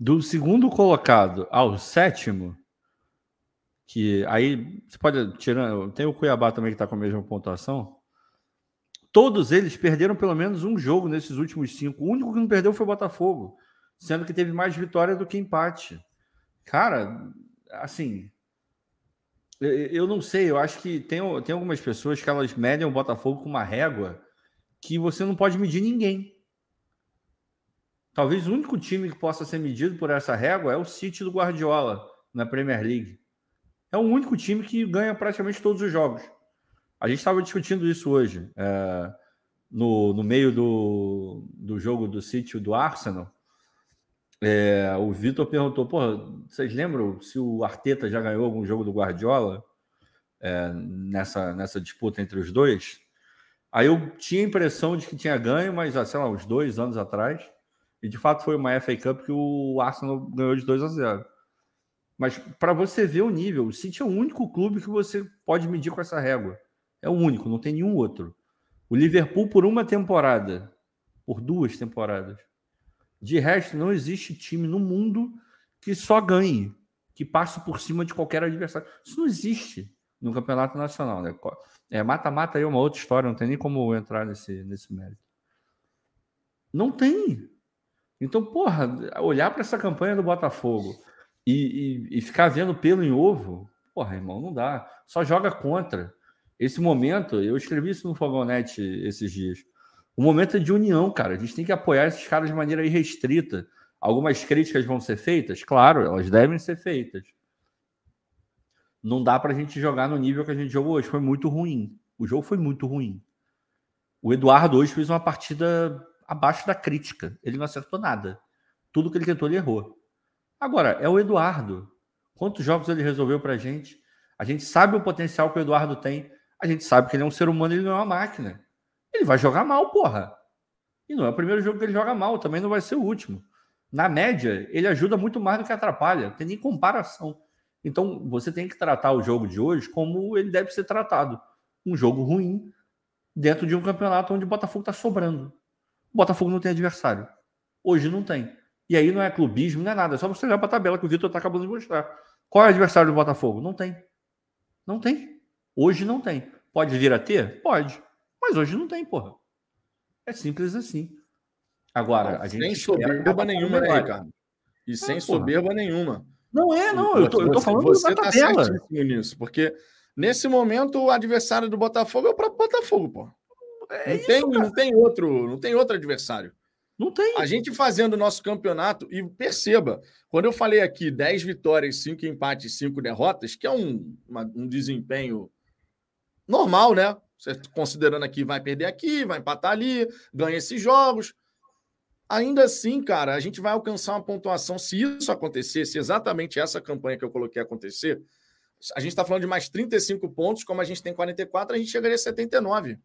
Do segundo colocado ao sétimo, que aí você pode tirar. Tem o Cuiabá também que está com a mesma pontuação. Todos eles perderam pelo menos um jogo nesses últimos cinco. O único que não perdeu foi o Botafogo, sendo que teve mais vitória do que empate. Cara, assim, eu não sei, eu acho que tem, tem algumas pessoas que elas medem o Botafogo com uma régua que você não pode medir ninguém. Talvez o único time que possa ser medido por essa régua é o City do Guardiola na Premier League. É o único time que ganha praticamente todos os jogos. A gente estava discutindo isso hoje, é, no, no meio do, do jogo do City do Arsenal. É, o Vitor perguntou: Pô, vocês lembram se o Arteta já ganhou algum jogo do Guardiola é, nessa, nessa disputa entre os dois? Aí eu tinha a impressão de que tinha ganho, mas sei lá, uns dois anos atrás. E de fato foi uma FA Cup que o Arsenal ganhou de 2 a 0. Mas para você ver o nível, o City é o único clube que você pode medir com essa régua. É o único, não tem nenhum outro. O Liverpool por uma temporada, por duas temporadas. De resto, não existe time no mundo que só ganhe, que passe por cima de qualquer adversário. Isso não existe no campeonato nacional. Né? É, mata-mata aí é uma outra história, não tem nem como entrar nesse, nesse mérito. Não tem. Então, porra, olhar para essa campanha do Botafogo e, e, e, ficar vendo pelo em ovo, porra, irmão, não dá. Só joga contra. Esse momento, eu escrevi isso no Fogonete esses dias. O momento é de união, cara. A gente tem que apoiar esses caras de maneira irrestrita. Algumas críticas vão ser feitas? Claro, elas devem ser feitas. Não dá para a gente jogar no nível que a gente jogou hoje. Foi muito ruim. O jogo foi muito ruim. O Eduardo hoje fez uma partida abaixo da crítica. Ele não acertou nada. Tudo que ele tentou, ele errou. Agora, é o Eduardo. Quantos jogos ele resolveu para a gente? A gente sabe o potencial que o Eduardo tem. A gente sabe que ele é um ser humano, ele não é uma máquina. Ele vai jogar mal, porra. E não é o primeiro jogo que ele joga mal, também não vai ser o último. Na média, ele ajuda muito mais do que atrapalha, não tem nem comparação. Então, você tem que tratar o jogo de hoje como ele deve ser tratado. Um jogo ruim dentro de um campeonato onde o Botafogo está sobrando. O Botafogo não tem adversário. Hoje não tem. E aí não é clubismo, não é nada. É só você olhar para a tabela que o Vitor está acabando de mostrar. Qual é o adversário do Botafogo? Não tem. Não tem. Hoje não tem. Pode vir a ter? Pode. Mas hoje não tem, porra. É simples assim. Agora, a gente. Sem soberba nenhuma, né, Ricardo? E é, sem soberba nenhuma. Não é, não. Eu tô, eu tô falando você da tá tabela. nisso, porque nesse momento o adversário do Botafogo é o próprio Botafogo, pô. É não, isso, tem, não tem outro, não tem outro adversário. Não tem. A gente fazendo o nosso campeonato, e perceba, quando eu falei aqui 10 vitórias, 5 empates, 5 derrotas, que é um, uma, um desempenho normal, né? Você considerando aqui, vai perder aqui, vai empatar ali, ganha esses jogos. Ainda assim, cara, a gente vai alcançar uma pontuação. Se isso acontecer, se exatamente essa campanha que eu coloquei acontecer, a gente está falando de mais 35 pontos, como a gente tem 44, a gente chegaria a 79.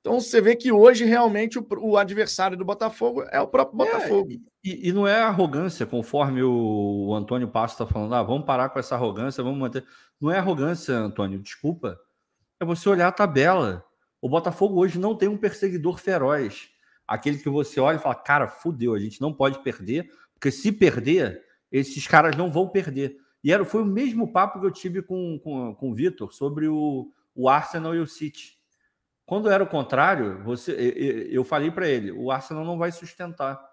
Então você vê que hoje realmente o, o adversário do Botafogo é o próprio é, Botafogo. E, e, não é arrogância, conforme o, o Antônio Passo está falando, ah, vamos parar com essa arrogância, vamos manter. Não é arrogância, Antônio, desculpa. É você olhar a tabela. O Botafogo hoje não tem um perseguidor feroz. Aquele que você olha e fala, cara, fudeu, a gente não pode perder, porque se perder, esses caras não vão perder. E era, foi o mesmo papo que eu tive com, com, com o Vitor sobre o, o Arsenal e o City quando era o contrário, você, eu falei para ele, o Arsenal não vai sustentar.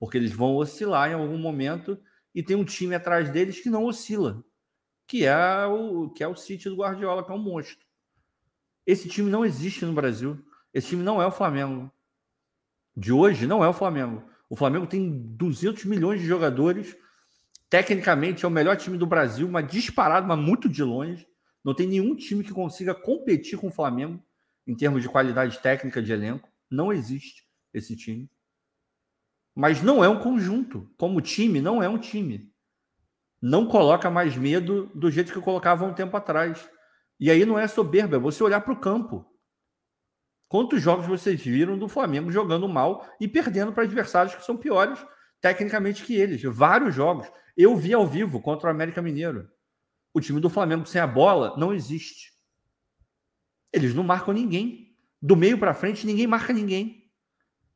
porque eles vão oscilar em algum momento e tem um time atrás deles que não oscila, que é o que é o City do Guardiola, que é um monstro. Esse time não existe no Brasil. Esse time não é o Flamengo. De hoje não é o Flamengo. O Flamengo tem 200 milhões de jogadores. Tecnicamente é o melhor time do Brasil, mas disparado, mas muito de longe. Não tem nenhum time que consiga competir com o Flamengo em termos de qualidade técnica de elenco. Não existe esse time. Mas não é um conjunto. Como time, não é um time. Não coloca mais medo do jeito que colocava um tempo atrás. E aí não é soberba, é você olhar para o campo. Quantos jogos vocês viram do Flamengo jogando mal e perdendo para adversários que são piores tecnicamente que eles? Vários jogos. Eu vi ao vivo contra o América Mineiro. O time do Flamengo sem a bola não existe. Eles não marcam ninguém. Do meio para frente, ninguém marca ninguém.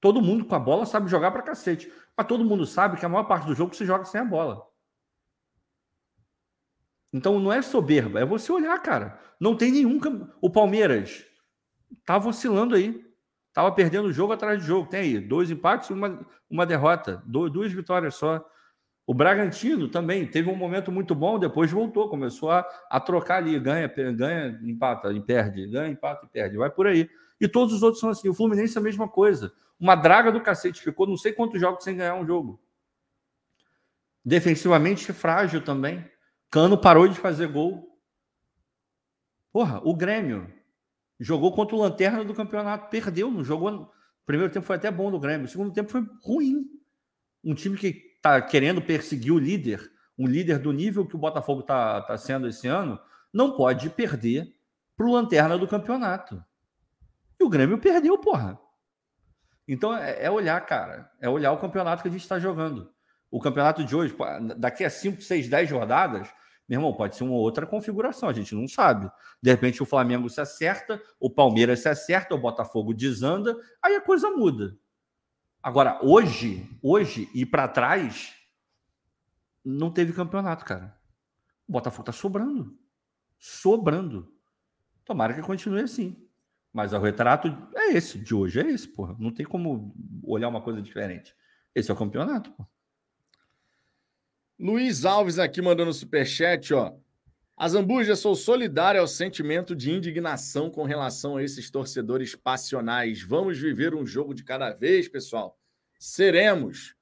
Todo mundo com a bola sabe jogar para cacete. Mas todo mundo sabe que a maior parte do jogo se joga sem a bola. Então não é soberba, é você olhar, cara. Não tem nenhum. O Palmeiras estava oscilando aí. Estava perdendo jogo atrás de jogo. Tem aí dois empates uma, uma derrota. duas vitórias só. O Bragantino também teve um momento muito bom, depois voltou, começou a, a trocar ali, ganha, ganha, empata, e perde, ganha, empata e perde, vai por aí. E todos os outros são assim. O Fluminense é a mesma coisa. Uma draga do cacete, ficou não sei quantos jogos sem ganhar um jogo. Defensivamente frágil também. Cano parou de fazer gol. Porra, o Grêmio jogou contra o Lanterna do campeonato, perdeu, não jogou. O primeiro tempo foi até bom do Grêmio, o segundo tempo foi ruim. Um time que está querendo perseguir o líder, um líder do nível que o Botafogo está tá sendo esse ano, não pode perder para o Lanterna do campeonato. E o Grêmio perdeu, porra. Então é, é olhar, cara, é olhar o campeonato que a gente está jogando. O campeonato de hoje, daqui a 5, 6, 10 rodadas, meu irmão, pode ser uma outra configuração, a gente não sabe. De repente o Flamengo se acerta, o Palmeiras se acerta, o Botafogo desanda, aí a coisa muda. Agora, hoje, hoje e para trás, não teve campeonato, cara. O Botafogo tá sobrando. Sobrando. Tomara que continue assim. Mas o retrato é esse, de hoje é esse, porra. Não tem como olhar uma coisa diferente. Esse é o campeonato, porra. Luiz Alves aqui mandando superchat, ó. A Zambuja, sou solidário ao sentimento de indignação com relação a esses torcedores passionais. Vamos viver um jogo de cada vez, pessoal. Seremos.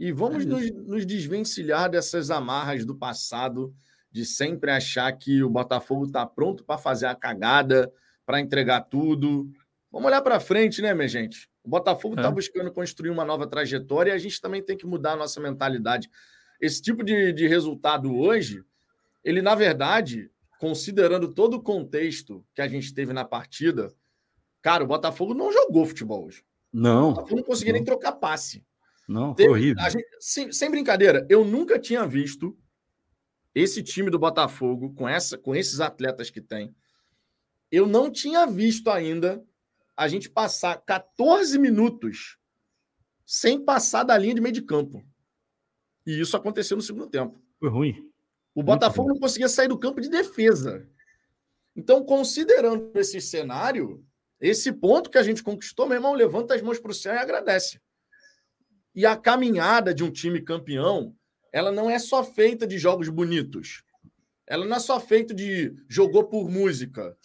E vamos é nos, nos desvencilhar dessas amarras do passado, de sempre achar que o Botafogo está pronto para fazer a cagada, para entregar tudo. Vamos olhar para frente, né, minha gente? O Botafogo está é. buscando construir uma nova trajetória e a gente também tem que mudar a nossa mentalidade. Esse tipo de, de resultado hoje, ele, na verdade, considerando todo o contexto que a gente teve na partida, cara, o Botafogo não jogou futebol hoje. Não. O Botafogo não conseguia nem trocar passe. Não, foi horrível. Gente, sem, sem, brincadeira, eu nunca tinha visto esse time do Botafogo, com, essa, com esses atletas que tem, eu não tinha visto ainda a gente passar 14 minutos sem passar da linha de meio de campo. E isso aconteceu no segundo tempo. Foi ruim. O Botafogo não conseguia sair do campo de defesa. Então, considerando esse cenário, esse ponto que a gente conquistou, meu irmão, levanta as mãos para o céu e agradece. E a caminhada de um time campeão, ela não é só feita de jogos bonitos. Ela não é só feita de jogou por música.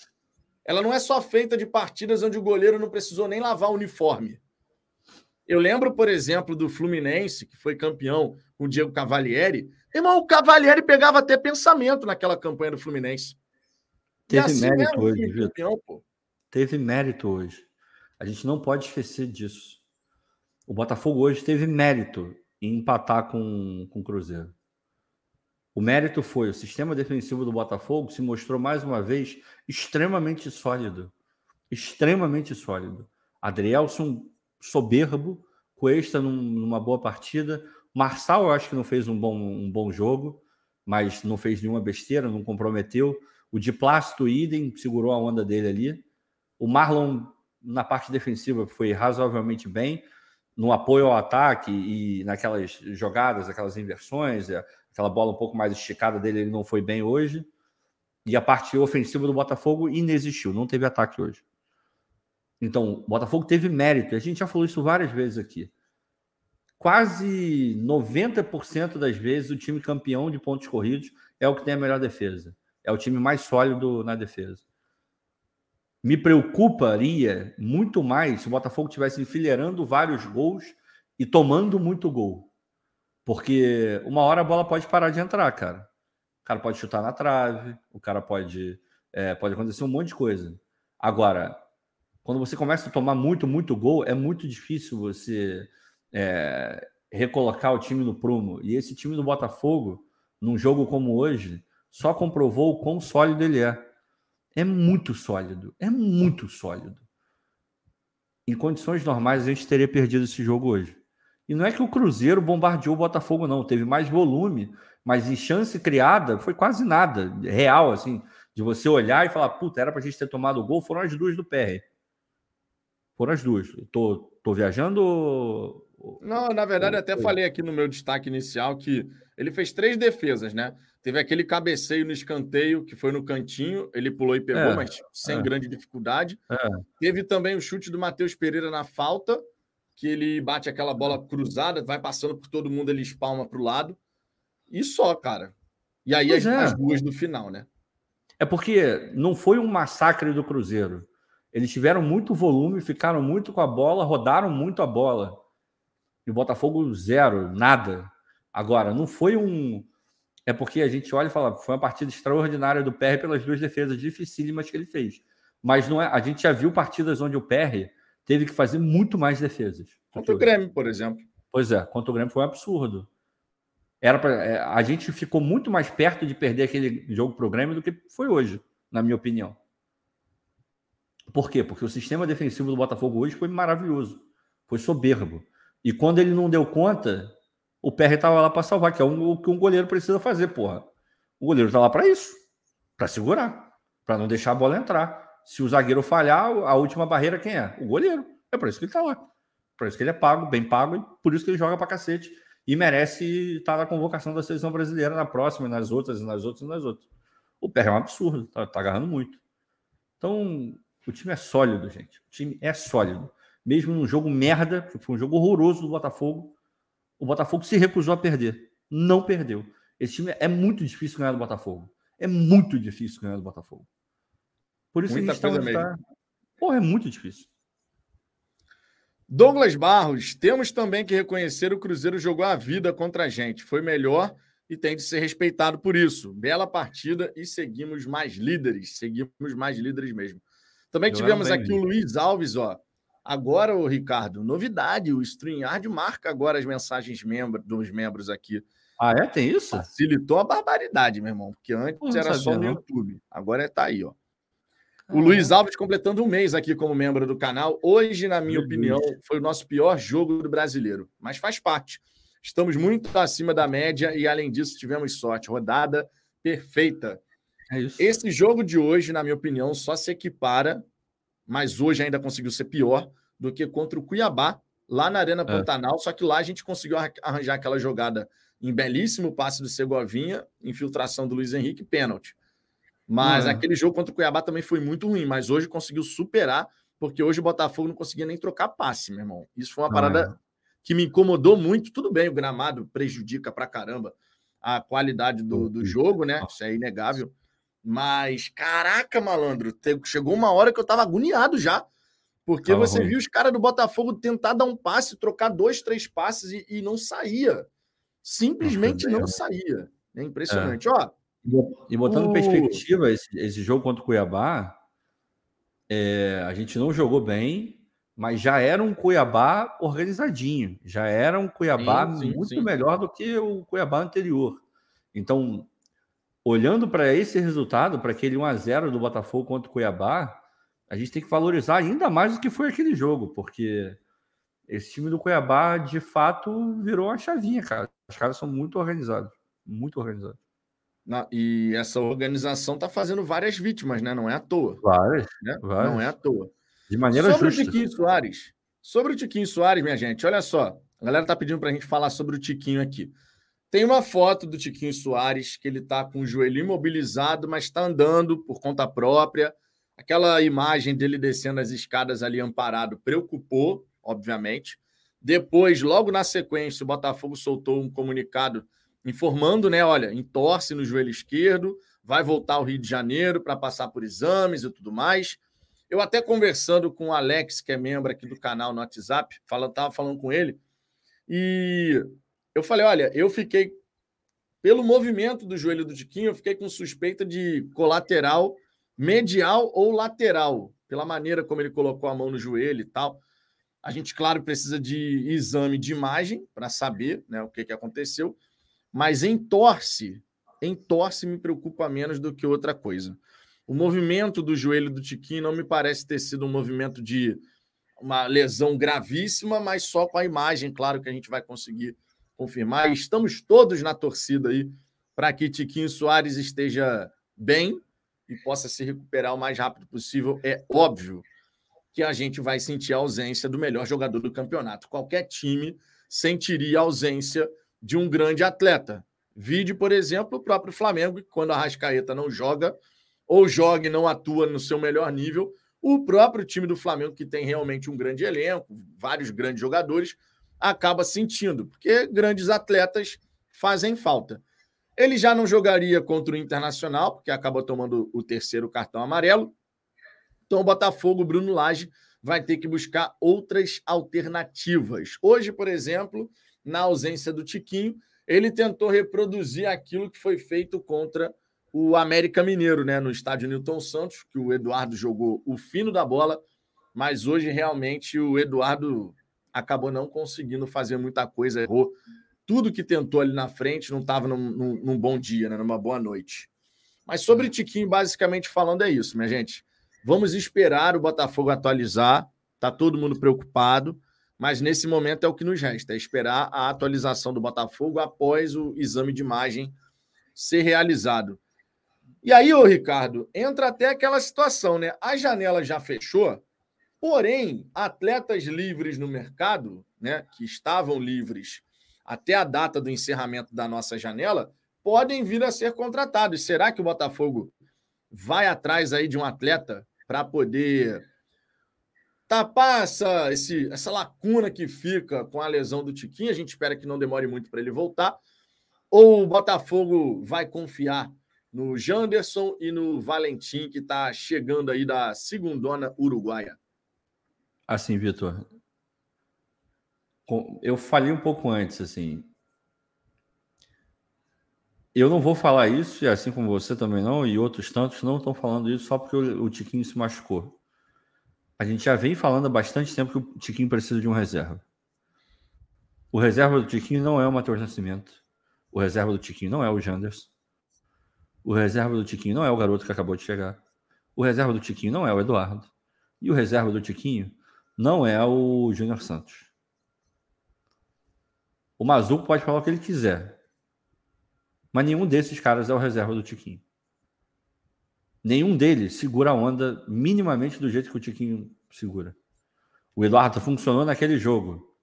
Ela não é só feita de partidas onde o goleiro não precisou nem lavar o uniforme. Eu lembro, por exemplo, do Fluminense, que foi campeão com o Diego Cavalieri. Irmão, o Cavalieri pegava até pensamento naquela campanha do Fluminense. Teve assim mérito hoje, campeão, Teve mérito hoje. A gente não pode esquecer disso. O Botafogo hoje teve mérito em empatar com, com o Cruzeiro. O mérito foi o sistema defensivo do Botafogo se mostrou mais uma vez extremamente sólido. Extremamente sólido. Adrielson soberbo, Cuesta num, numa boa partida. Marçal, eu acho que não fez um bom, um bom jogo, mas não fez nenhuma besteira, não comprometeu. O de Plácido idem, segurou a onda dele ali. O Marlon, na parte defensiva, foi razoavelmente bem, no apoio ao ataque e naquelas jogadas, aquelas inversões, é, aquela bola um pouco mais esticada dele, ele não foi bem hoje. E a parte ofensiva do Botafogo inexistiu, não teve ataque hoje. Então, o Botafogo teve mérito, a gente já falou isso várias vezes aqui. Quase 90% das vezes o time campeão de pontos corridos é o que tem a melhor defesa. É o time mais sólido na defesa. Me preocuparia muito mais se o Botafogo tivesse enfileirando vários gols e tomando muito gol. Porque uma hora a bola pode parar de entrar, cara. O cara pode chutar na trave, o cara pode. É, pode acontecer um monte de coisa. Agora, quando você começa a tomar muito, muito gol, é muito difícil você é, recolocar o time no prumo. E esse time do Botafogo, num jogo como hoje, só comprovou o quão sólido ele é. É muito sólido, é muito sólido. Em condições normais, a gente teria perdido esse jogo hoje. E não é que o Cruzeiro bombardeou o Botafogo, não. Teve mais volume, mas em chance criada foi quase nada. Real, assim, de você olhar e falar, puta, era pra gente ter tomado o gol, foram as duas do PR. Foram as duas. Tô, tô viajando. Não, na verdade, até falei aqui no meu destaque inicial que ele fez três defesas, né? Teve aquele cabeceio no escanteio, que foi no cantinho, ele pulou e pegou, é, mas sem é. grande dificuldade. É. Teve também o chute do Matheus Pereira na falta, que ele bate aquela bola cruzada, vai passando por todo mundo, ele espalma para o lado. E só, cara. E aí as, é. as, duas do final, né? É porque não foi um massacre do Cruzeiro. Eles tiveram muito volume, ficaram muito com a bola, rodaram muito a bola. E o Botafogo, zero, nada. Agora, não foi um é porque a gente olha e fala, foi uma partida extraordinária do PR pelas duas defesas dificílimas que ele fez. Mas não é, a gente já viu partidas onde o PR teve que fazer muito mais defesas. Contra o Grêmio, por exemplo. Pois é, contra o Grêmio foi um absurdo. Era pra, é, a gente ficou muito mais perto de perder aquele jogo para o Grêmio do que foi hoje, na minha opinião. Por quê? Porque o sistema defensivo do Botafogo hoje foi maravilhoso, foi soberbo. E quando ele não deu conta, o PR estava lá para salvar, que é o que um goleiro precisa fazer, porra. O goleiro está lá para isso, para segurar, para não deixar a bola entrar. Se o zagueiro falhar, a última barreira quem é? O goleiro. É por isso que ele está lá. Por isso que ele é pago, bem pago, e por isso que ele joga para cacete. E merece estar na convocação da seleção brasileira na próxima, nas outras, nas outras, nas outras. O PR é um absurdo, tá, tá agarrando muito. Então, o time é sólido, gente. O time é sólido. Mesmo num jogo merda, foi um jogo horroroso do Botafogo, o Botafogo se recusou a perder. Não perdeu. Esse time é muito difícil ganhar do Botafogo. É muito difícil ganhar do Botafogo. Por isso Muita a gente está. Porra, é muito difícil. Douglas Barros, temos também que reconhecer o Cruzeiro jogou a vida contra a gente. Foi melhor e tem de ser respeitado por isso. Bela partida e seguimos mais líderes. Seguimos mais líderes mesmo. Também tivemos aqui o Luiz Alves, ó. Agora, o Ricardo, novidade, o StreamYard marca agora as mensagens membro, dos membros aqui. Ah, é? Tem isso? Facilitou a barbaridade, meu irmão, porque antes era só no não. YouTube. Agora é tá aí, ó. O ah, Luiz Alves completando um mês aqui como membro do canal. Hoje, na minha opinião, foi o nosso pior jogo do brasileiro, mas faz parte. Estamos muito acima da média e, além disso, tivemos sorte. Rodada perfeita. É Esse jogo de hoje, na minha opinião, só se equipara mas hoje ainda conseguiu ser pior do que contra o Cuiabá, lá na Arena é. Pantanal. Só que lá a gente conseguiu arranjar aquela jogada em belíssimo passe do Segovinha, infiltração do Luiz Henrique, pênalti. Mas é. aquele jogo contra o Cuiabá também foi muito ruim, mas hoje conseguiu superar, porque hoje o Botafogo não conseguia nem trocar passe, meu irmão. Isso foi uma parada é. que me incomodou muito. Tudo bem, o gramado prejudica pra caramba a qualidade do, do jogo, né? Isso é inegável. Mas, caraca, malandro, chegou uma hora que eu tava agoniado já. Porque tava você ruim. viu os caras do Botafogo tentar dar um passe, trocar dois, três passes e, e não saía. Simplesmente não saía. É impressionante. É. Ó, e botando o... perspectiva, esse, esse, jogo contra o Cuiabá, é, a gente não jogou bem, mas já era um Cuiabá organizadinho. Já era um Cuiabá sim, sim, muito sim. melhor do que o Cuiabá anterior. Então, olhando para esse resultado, para aquele 1 a 0 do Botafogo contra o Cuiabá, a gente tem que valorizar ainda mais do que foi aquele jogo, porque esse time do Cuiabá, de fato, virou uma chavinha, cara. Os caras são muito organizados, muito organizados. E essa organização tá fazendo várias vítimas, né? Não é à toa. Várias, né? várias. Não é à toa. De maneira sobre justa. Sobre o Tiquinho Soares. Sobre o Tiquinho Soares, minha gente, olha só. A galera tá pedindo para a gente falar sobre o Tiquinho aqui. Tem uma foto do Tiquinho Soares que ele está com o joelho imobilizado, mas está andando por conta própria. Aquela imagem dele descendo as escadas ali amparado preocupou, obviamente. Depois, logo na sequência, o Botafogo soltou um comunicado informando, né? Olha, entorce no joelho esquerdo, vai voltar ao Rio de Janeiro para passar por exames e tudo mais. Eu até conversando com o Alex, que é membro aqui do canal no WhatsApp, falando, tava falando com ele, e eu falei: olha, eu fiquei, pelo movimento do joelho do Tiquinho, eu fiquei com suspeita de colateral medial ou lateral, pela maneira como ele colocou a mão no joelho e tal. A gente, claro, precisa de exame de imagem para saber né, o que, que aconteceu, mas em torce, em torce me preocupa menos do que outra coisa. O movimento do joelho do Tiquinho não me parece ter sido um movimento de uma lesão gravíssima, mas só com a imagem, claro que a gente vai conseguir confirmar. E estamos todos na torcida aí para que Tiquinho Soares esteja bem e possa se recuperar o mais rápido possível. É óbvio que a gente vai sentir a ausência do melhor jogador do campeonato. Qualquer time sentiria a ausência de um grande atleta. Vide, por exemplo, o próprio Flamengo, que quando a Rascaeta não joga, ou joga e não atua no seu melhor nível, o próprio time do Flamengo, que tem realmente um grande elenco, vários grandes jogadores, acaba sentindo, porque grandes atletas fazem falta. Ele já não jogaria contra o Internacional, porque acaba tomando o terceiro cartão amarelo. Então, o Botafogo, Bruno Lage, vai ter que buscar outras alternativas. Hoje, por exemplo, na ausência do Tiquinho, ele tentou reproduzir aquilo que foi feito contra o América Mineiro, né, no estádio Newton Santos, que o Eduardo jogou o fino da bola, mas hoje realmente o Eduardo acabou não conseguindo fazer muita coisa, errou tudo que tentou ali na frente, não estava num, num, num, bom dia, né, numa boa noite. Mas sobre Tiquinho, basicamente falando, é isso, minha gente. Vamos esperar o Botafogo atualizar, tá todo mundo preocupado, mas nesse momento é o que nos resta, é esperar a atualização do Botafogo após o exame de imagem ser realizado. E aí, ô Ricardo, entra até aquela situação, né? A janela já fechou, porém, atletas livres no mercado, né, que estavam livres até a data do encerramento da nossa janela, podem vir a ser contratados. Será que o Botafogo vai atrás aí de um atleta para poder tapar essa, esse, essa lacuna que fica com a lesão do Tiquinho? A gente espera que não demore muito para ele voltar. Ou o Botafogo vai confiar no Janderson e no Valentim, que está chegando aí da segundona uruguaia? Assim, Vitor, eu falei um pouco antes, assim. Eu não vou falar isso, e assim como você também não, e outros tantos não estão falando isso só porque o, Tiquinho se machucou. A gente já vem falando há bastante tempo que o Tiquinho precisa de um reserva. O reserva do Tiquinho não é o Matheus Nascimento. O reserva do Tiquinho não é o Janderson. O reserva do Tiquinho não é o garoto que acabou de chegar. O reserva do Tiquinho não é o Eduardo. E o reserva do Tiquinho não é o Júnior Santos. O Mazuco pode falar o que ele quiser. Mas nenhum desses caras é o reserva do Tiquinho. Nenhum deles segura a onda minimamente do jeito que o Tiquinho segura. O Eduardo funcionou naquele jogo.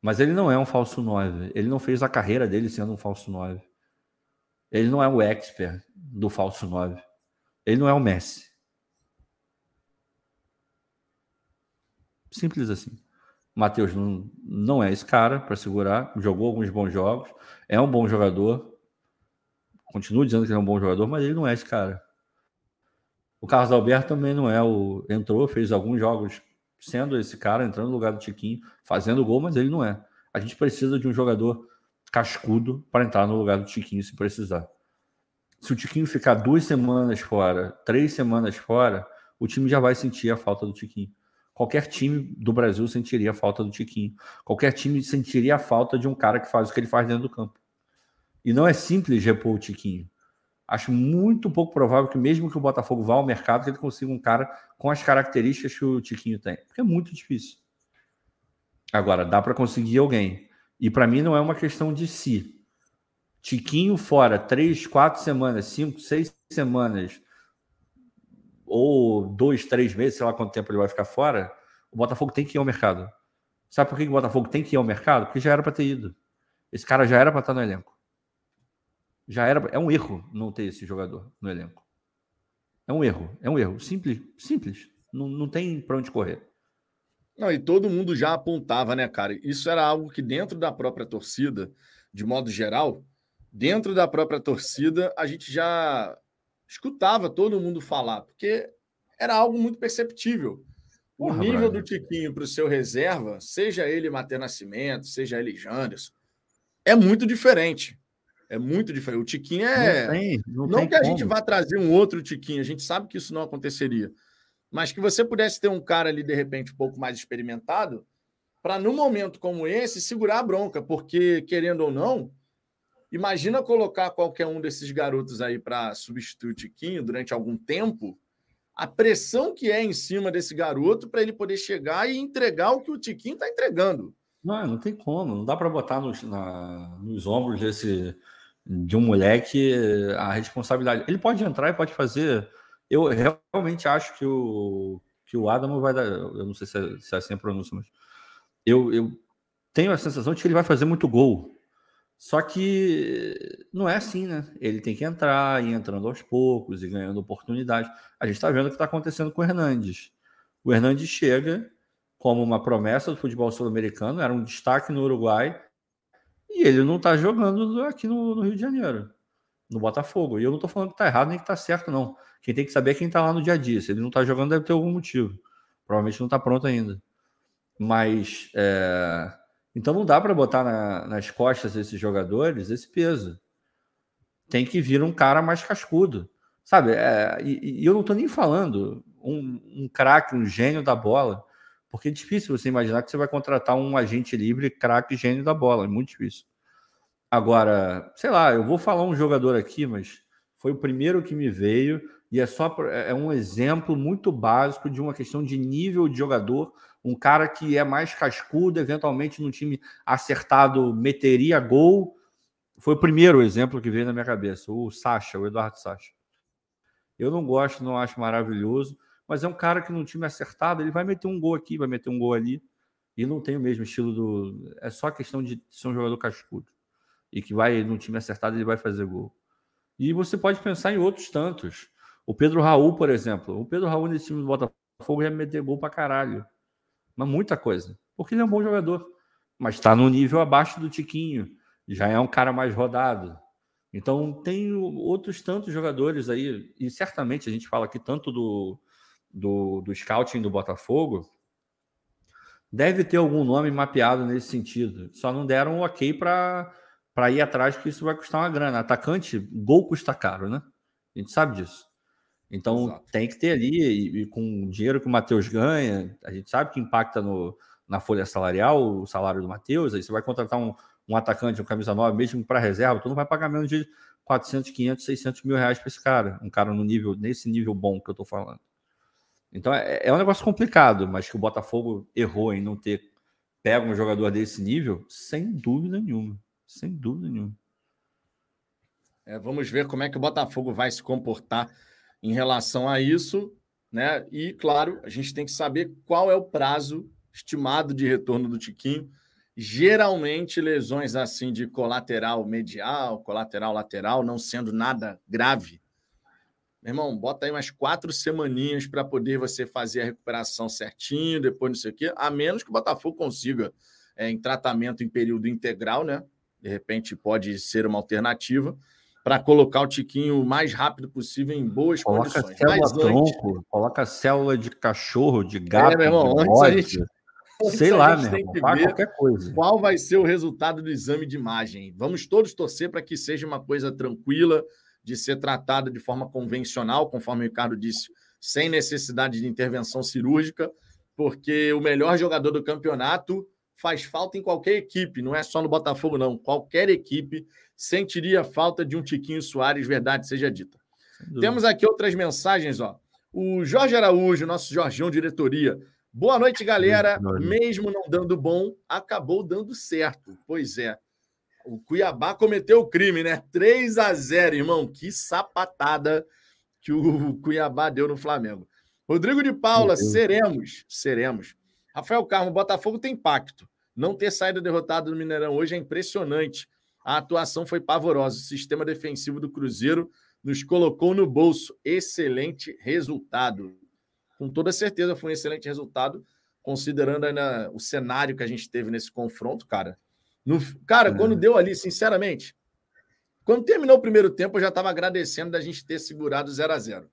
Mas ele não é um falso 9. Ele não fez a carreira dele sendo um falso 9. Ele não é o expert do falso 9. Ele não é o Messi. Simples assim. Matheus não, não é esse cara para segurar. Jogou alguns bons jogos. É um bom jogador. Continuo dizendo que ele é um bom jogador, mas ele não é esse cara. O Carlos Alberto também não é o. Entrou, fez alguns jogos sendo esse cara, entrando no lugar do Tiquinho, fazendo gol, mas ele não é. A gente precisa de um jogador cascudo para entrar no lugar do Tiquinho se precisar. Se o Tiquinho ficar duas semanas fora, três semanas fora, o time já vai sentir a falta do Tiquinho. Qualquer time do Brasil sentiria a falta do Tiquinho. Qualquer time sentiria a falta de um cara que faz o que ele faz dentro do campo. E não é simples repor o Tiquinho. Acho muito pouco provável que, mesmo que o Botafogo vá ao mercado, que ele consiga um cara com as características que o Tiquinho tem. Porque é muito difícil. Agora, dá para conseguir alguém. E para mim não é uma questão de si. Tiquinho fora três, quatro semanas, cinco, seis semanas, ou dois, três meses, sei lá quanto tempo ele vai ficar fora, o Botafogo tem que ir ao mercado. Sabe por que o Botafogo tem que ir ao mercado? Porque já era para ter ido. Esse cara já era para estar no elenco. Já era. É um erro não ter esse jogador no elenco. É um erro. É um erro. Simples. Simples. Não, não tem para onde correr. Não, e todo mundo já apontava, né, cara? Isso era algo que dentro da própria torcida, de modo geral, dentro da própria torcida, a gente já escutava todo mundo falar, porque era algo muito perceptível. O Porra, nível do Tiquinho para o seu reserva, seja ele Matheus Nascimento, seja ele Janderson, é muito diferente. É muito diferente. O Tiquinho é. Não, tem, não, não tem que a gente vá trazer um outro Tiquinho, a gente sabe que isso não aconteceria. Mas que você pudesse ter um cara ali, de repente, um pouco mais experimentado, para num momento como esse, segurar a bronca, porque, querendo ou não, imagina colocar qualquer um desses garotos aí para substituir o Tiquinho durante algum tempo a pressão que é em cima desse garoto para ele poder chegar e entregar o que o Tiquinho está entregando. Não, não tem como, não dá para botar nos, na, nos ombros desse de um moleque a responsabilidade. Ele pode entrar e pode fazer. Eu realmente acho que o que o Adamo vai dar. Eu não sei se é, se é assim a pronúncia, mas eu, eu tenho a sensação de que ele vai fazer muito gol. Só que não é assim, né? Ele tem que entrar e entrando aos poucos e ganhando oportunidade. A gente está vendo o que está acontecendo com o Hernandes. O Hernandes chega como uma promessa do futebol sul-americano, era um destaque no Uruguai, e ele não está jogando aqui no, no, Rio de Janeiro, no Botafogo. E eu não estou falando que está errado nem que está certo, não. Quem tem que saber é quem está lá no dia a dia. Se ele não está jogando, deve ter algum motivo. Provavelmente não está pronto ainda. Mas é então não dá para botar na, nas costas desses jogadores esse peso. Tem que vir um cara mais cascudo. Sabe? É, e, e, eu não estou nem falando um, um craque, um gênio da bola, porque é difícil você imaginar que você vai contratar um agente livre, craque, gênio da bola. É muito difícil. Agora, sei lá, eu vou falar um jogador aqui, mas foi o primeiro que me veio e é só é um exemplo muito básico de uma questão de nível de jogador um cara que é mais cascudo, eventualmente no time acertado meteria gol. Foi o primeiro exemplo que veio na minha cabeça, o Sacha, o Eduardo Sacha. Eu não gosto, não acho maravilhoso, mas é um cara que no time acertado, ele vai meter um gol aqui, vai meter um gol ali, e não tem o mesmo estilo do. É só questão de ser um jogador cascudo. E que vai, no time acertado, ele vai fazer gol. E você pode pensar em outros tantos. O Pedro Raul, por exemplo. O Pedro Raul nesse time do Botafogo ia meter gol pra caralho mas muita coisa. Porque ele é um bom jogador, mas está no nível abaixo do Tiquinho, já é um cara mais rodado. Então tem outros tantos jogadores aí, e certamente a gente fala aqui tanto do, do, do scouting do Botafogo, deve ter algum nome mapeado nesse sentido. Só não deram um ok para ir atrás, que isso vai custar uma grana. Atacante, gol custa caro, né? A gente sabe disso. Então Exato. tem que ter ali, e, e, com o dinheiro que o Matheus ganha, a gente sabe que impacta no, na folha salarial o salário do Matheus. Aí você vai contratar um, um atacante, um camisa nova, mesmo para reserva, tu não vai pagar menos de 400, 500, 600 mil reais para esse cara. Um cara no nível, nesse nível bom que eu estou falando. Então é, é um negócio complicado, mas que o Botafogo errou em não ter pego um jogador desse nível, sem dúvida nenhuma. Sem dúvida nenhuma. É, vamos ver como é que o Botafogo vai se comportar em relação a isso, né? E, claro, a gente tem que saber qual é o prazo estimado de retorno do Tiquinho. Geralmente, lesões assim de colateral medial, colateral lateral, não sendo nada grave. Meu irmão, bota aí umas quatro semaninhas para poder você fazer a recuperação certinho, depois não sei o quê, a menos que o Botafogo consiga é, em tratamento em período integral, né? De repente pode ser uma alternativa para colocar o Tiquinho o mais rápido possível em boas coloca condições. Célula Mas tronco, antes... Coloca célula de cachorro, de gato, é, meu irmão, de antes a gente, sei lá, meu irmão, qualquer coisa. Qual vai ser o resultado do exame de imagem? Vamos todos torcer para que seja uma coisa tranquila, de ser tratada de forma convencional, conforme o Ricardo disse, sem necessidade de intervenção cirúrgica, porque o melhor jogador do campeonato faz falta em qualquer equipe, não é só no Botafogo, não. Qualquer equipe sentiria falta de um Tiquinho Soares, verdade seja dita. Temos aqui outras mensagens, ó. O Jorge Araújo, nosso Jorgeão Diretoria. Boa noite, galera. Mesmo não dando bom, acabou dando certo. Pois é. O Cuiabá cometeu o crime, né? 3 a 0, irmão. Que sapatada que o Cuiabá deu no Flamengo. Rodrigo de Paula, seremos, seremos. Rafael Carmo, Botafogo tem pacto. Não ter saído derrotado no Mineirão hoje é impressionante. A atuação foi pavorosa. O sistema defensivo do Cruzeiro nos colocou no bolso. Excelente resultado. Com toda certeza foi um excelente resultado considerando ainda o cenário que a gente teve nesse confronto, cara. No, cara, é. quando deu ali, sinceramente, quando terminou o primeiro tempo, eu já estava agradecendo da gente ter segurado 0 a 0